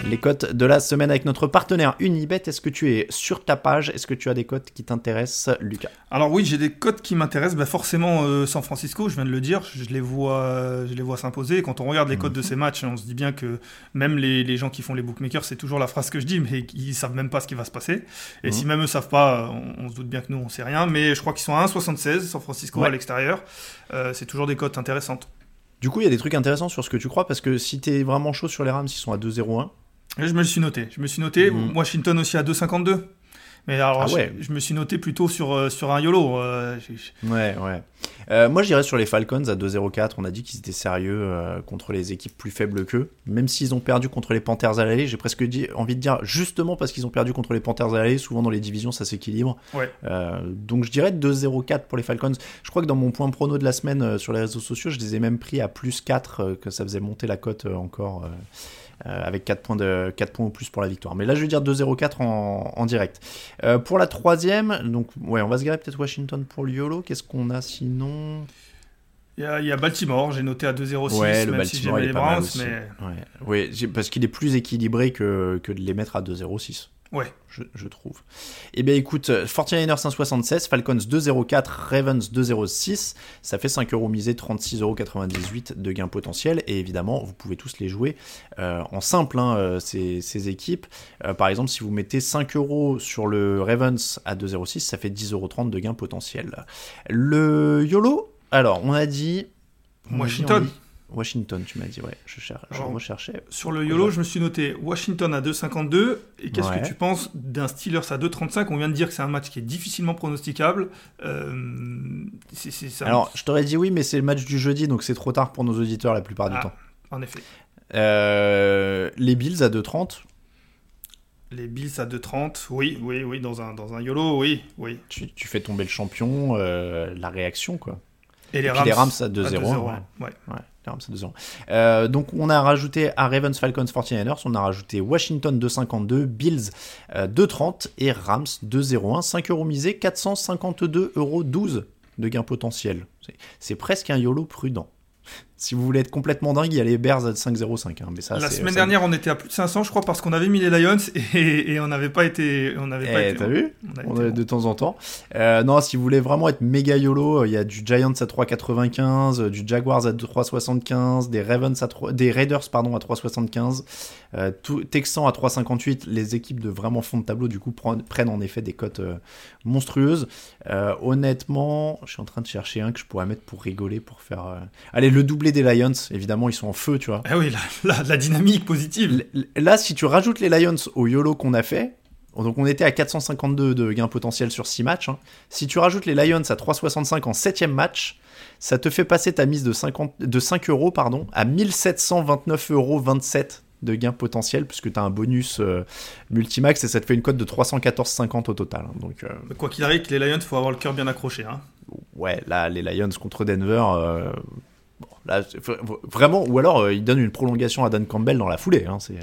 Les cotes de la semaine avec notre partenaire Unibet. Est-ce que tu es sur ta page? Est-ce que tu as des cotes qui t'intéressent, Lucas? Alors oui, j'ai des cotes qui m'intéressent. Bah forcément, euh, San Francisco, je viens de le dire, je les vois, je les vois s'imposer. Quand on regarde les cotes de ces matchs, on se dit bien que même les, les gens qui font les bookmakers, c'est toujours la phrase que je dis, mais ils savent même pas ce qui va se passer. Et Mhm. si même eux savent pas, on, on se doute bien que nous, on sait rien. Mais je crois qu'ils sont à 1,76 San Francisco Ouais. à l'extérieur. Euh, c'est toujours des cotes intéressantes. Du coup, il y a des trucs intéressants sur ce que tu crois parce que si t'es vraiment chaud sur les Rams, ils sont à 2-0-1. Je me le suis noté. Je me suis noté. Mhm. Washington aussi à 2,52. Mais alors, Ah je- ouais. je, me suis noté plutôt sur, euh, sur un YOLO. Euh, Ouais, ouais. Euh, moi, j'irais sur les Falcons à 2-0-4. On a dit qu'ils étaient sérieux euh, contre les équipes plus faibles qu'eux. Même s'ils ont perdu contre les Panthers à l'aller, j'ai presque dit, envie de dire, justement parce qu'ils ont perdu contre les Panthers à l'aller, souvent dans les divisions, ça s'équilibre. Ouais. Donc, je dirais 2-0-4 pour les Falcons. Je crois que dans mon point prono de la semaine sur les réseaux sociaux, je les ai même pris à plus 4, euh, que ça faisait monter la cote encore. Euh, avec 4 points, de, 4 points au plus pour la victoire. Mais là, je vais dire 2-0-4 en, en direct. Euh, pour la troisième, donc ouais, on va se garer peut-être Washington pour le YOLO. Qu'est-ce qu'on a sinon? Il y, a, il y a Baltimore, j'ai noté à 2,06, Ouais, le même si Baltimore j'aimais les Browns, mais Ouais, parce qu'il est plus équilibré que, que de les mettre à 2-0-6. Ouais. Je, je trouve. Eh bien écoute, euh, 49ers 1,76, Falcons 2,04, Ravens 2,06, ça fait 5 euros misés, 36,98 de gains potentiels, et évidemment, vous pouvez tous les jouer euh, en simple, hein, euh, ces, ces équipes. Euh, par exemple, si vous mettez 5 euros sur le Ravens à 2,06, ça fait 10,30 euros de gains potentiels. Le YOLO, alors, on a dit... on a dit, Washington. dit- Washington, tu m'as dit, ouais, je, cher- je Alors, recherchais. Sur le YOLO, je me suis noté Washington à 2,52. Et qu'est-ce Ouais. que tu penses d'un Steelers à 2,35 On vient de dire que c'est un match qui est difficilement pronosticable. Euh, ça. Alors, je t'aurais dit oui, mais c'est le match du jeudi, donc c'est trop tard pour nos auditeurs la plupart du Ah. temps. En effet. Euh, les Bills à 2,30, Les Bills à 2,30. Oui, oui, oui. Dans un, dans un YOLO, oui, oui. tu, tu fais tomber le champion, euh, la réaction, quoi. Et les Et Rams, les Rams à 2-0, 2-0, ouais. ouais. Ouais, les Rams à 2-0. Euh, donc, on a rajouté à Ravens Falcons 49ers, on a rajouté Washington 2,52, Bills euh, 2,30 et Rams 2,01. 5 euros misés, 452,12 euros de gain potentiel. C'est presque un YOLO prudent. Si vous voulez être complètement dingue, il y a les Bears à 5,05. Hein, mais ça, La semaine ça- dernière, on était à plus de 500, je crois, parce qu'on avait mis les Lions et, et on n'avait pas été. On n'avait pas Eh, été t'as vu On a On été bon. de temps en temps. Euh, non, si vous voulez vraiment être méga YOLO, il y a du Giants à 3,95, euh, du Jaguars à 3,75, des Ravens à 3, des Raiders pardon à 3,75, euh, Texans à 3,58. Les équipes de vraiment fond de tableau du coup prennent, en effet des cotes euh, monstrueuses. Euh, honnêtement, je suis en train de chercher un que je pourrais mettre pour rigoler, pour faire. euh, Allez, le doublé des Lions. Évidemment, ils sont en feu, tu vois. Ah oui, la, la- la dynamique positive. Là, si tu rajoutes les Lions au YOLO qu'on a fait, donc on était à 452 de gains potentiels sur 6 matchs. hein. Si tu rajoutes les Lions à 365 en 7 match, ça te fait passer ta mise de, 50, de 5 euros pardon, à 1729,27 euros de gains potentiels, puisque tu as un bonus euh, multimax et ça te fait une cote de 314,50 au total. hein. Donc, euh, Quoi qu'il arrive, les Lions, il faut avoir le cœur bien accroché. Hein. ouais, là, les Lions contre Denver. euh, là, vraiment, ou alors euh, ils donnent une prolongation à Dan Campbell dans la foulée. hein, c'est, euh,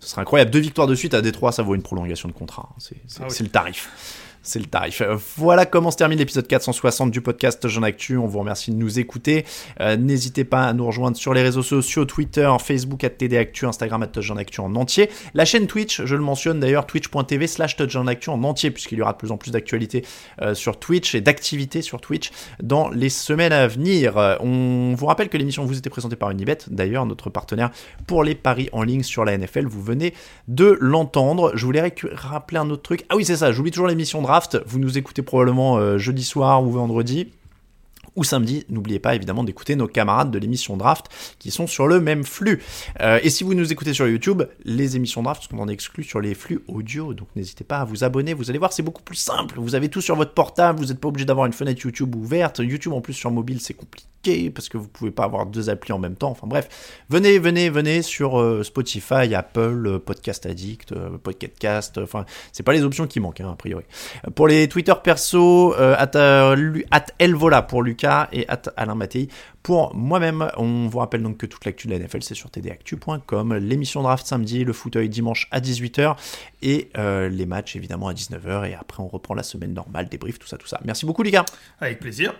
ce serait incroyable. Deux victoires de suite à Détroit, ça vaut une prolongation de contrat. hein, c'est, Ah oui. c'est le tarif. C'est le tarif. Euh, Voilà comment se termine l'épisode 460 du podcast Jean Actu. On vous remercie de nous écouter. Euh, N'hésitez pas à nous rejoindre sur les réseaux sociaux, Twitter, Facebook, TD Actu, Instagram, Jean Actu en entier. La chaîne Twitch, je le mentionne d'ailleurs, twitch.tv slash Touchdown Actu en entier, puisqu'il y aura de plus en plus d'actualités euh, sur Twitch et d'activités sur Twitch dans les semaines à venir. On vous rappelle que l'émission vous était présentée par Unibet, d'ailleurs notre partenaire pour les paris en ligne sur la NFL. Vous venez de l'entendre. Je voulais rappeler un autre truc. Ah oui, c'est ça, j'oublie toujours l'émission draft. Vous nous écoutez probablement euh, jeudi soir ou vendredi ou samedi, n'oubliez pas évidemment d'écouter nos camarades de l'émission Draft qui sont sur le même flux. Euh, et si vous nous écoutez sur YouTube, les émissions Draft sont en exclus sur les flux audio, donc n'hésitez pas à vous abonner, vous allez voir c'est beaucoup plus simple, vous avez tout sur votre portable, vous n'êtes pas obligé d'avoir une fenêtre YouTube ouverte, YouTube en plus sur mobile c'est compliqué parce que vous pouvez pas avoir deux applis en même temps, enfin bref, venez, venez, venez sur euh, Spotify, Apple, euh, Podcast Addict, euh, Pocket Cast, euh, enfin c'est pas les options qui manquent hein, a priori. Pour les Twitter perso, at, at Elvola pour Lucas et at Alain Mattei pour moi-même. On vous rappelle donc que toute l'actu de la NFL c'est sur tdactu.com, l'émission draft samedi, le fauteuil dimanche à 18h et les matchs évidemment à 19h et après on reprend la semaine normale, débrief, tout ça, tout ça. Merci beaucoup Lucas. Avec plaisir.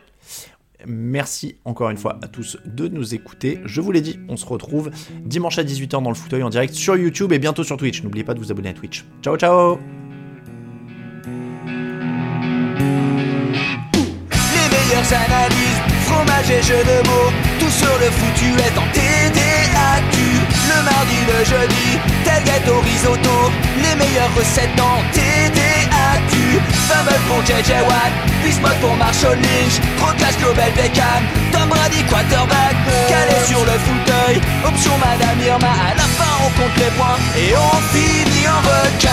Merci encore une fois à tous de nous écouter. Je vous l'ai dit, on se retrouve dimanche à 18h dans le fauteuil en direct sur YouTube et bientôt sur Twitch. N'oubliez pas de vous abonner à Twitch. Ciao ciao Les meilleures analyses, fromage et jeux de mots, tout sur le foutu est en TDAQ. Le mardi, le jeudi, tel gâteau risotto, les meilleures recettes en TDAQ. Fumble pour JJ Watt, Bismuth pour Marshall Lynch, Proclash Global Beckham, Tom Brady quarterback, calé sur le fauteuil, option Madame Irma, à la fin on compte les points. Et on finit en requin.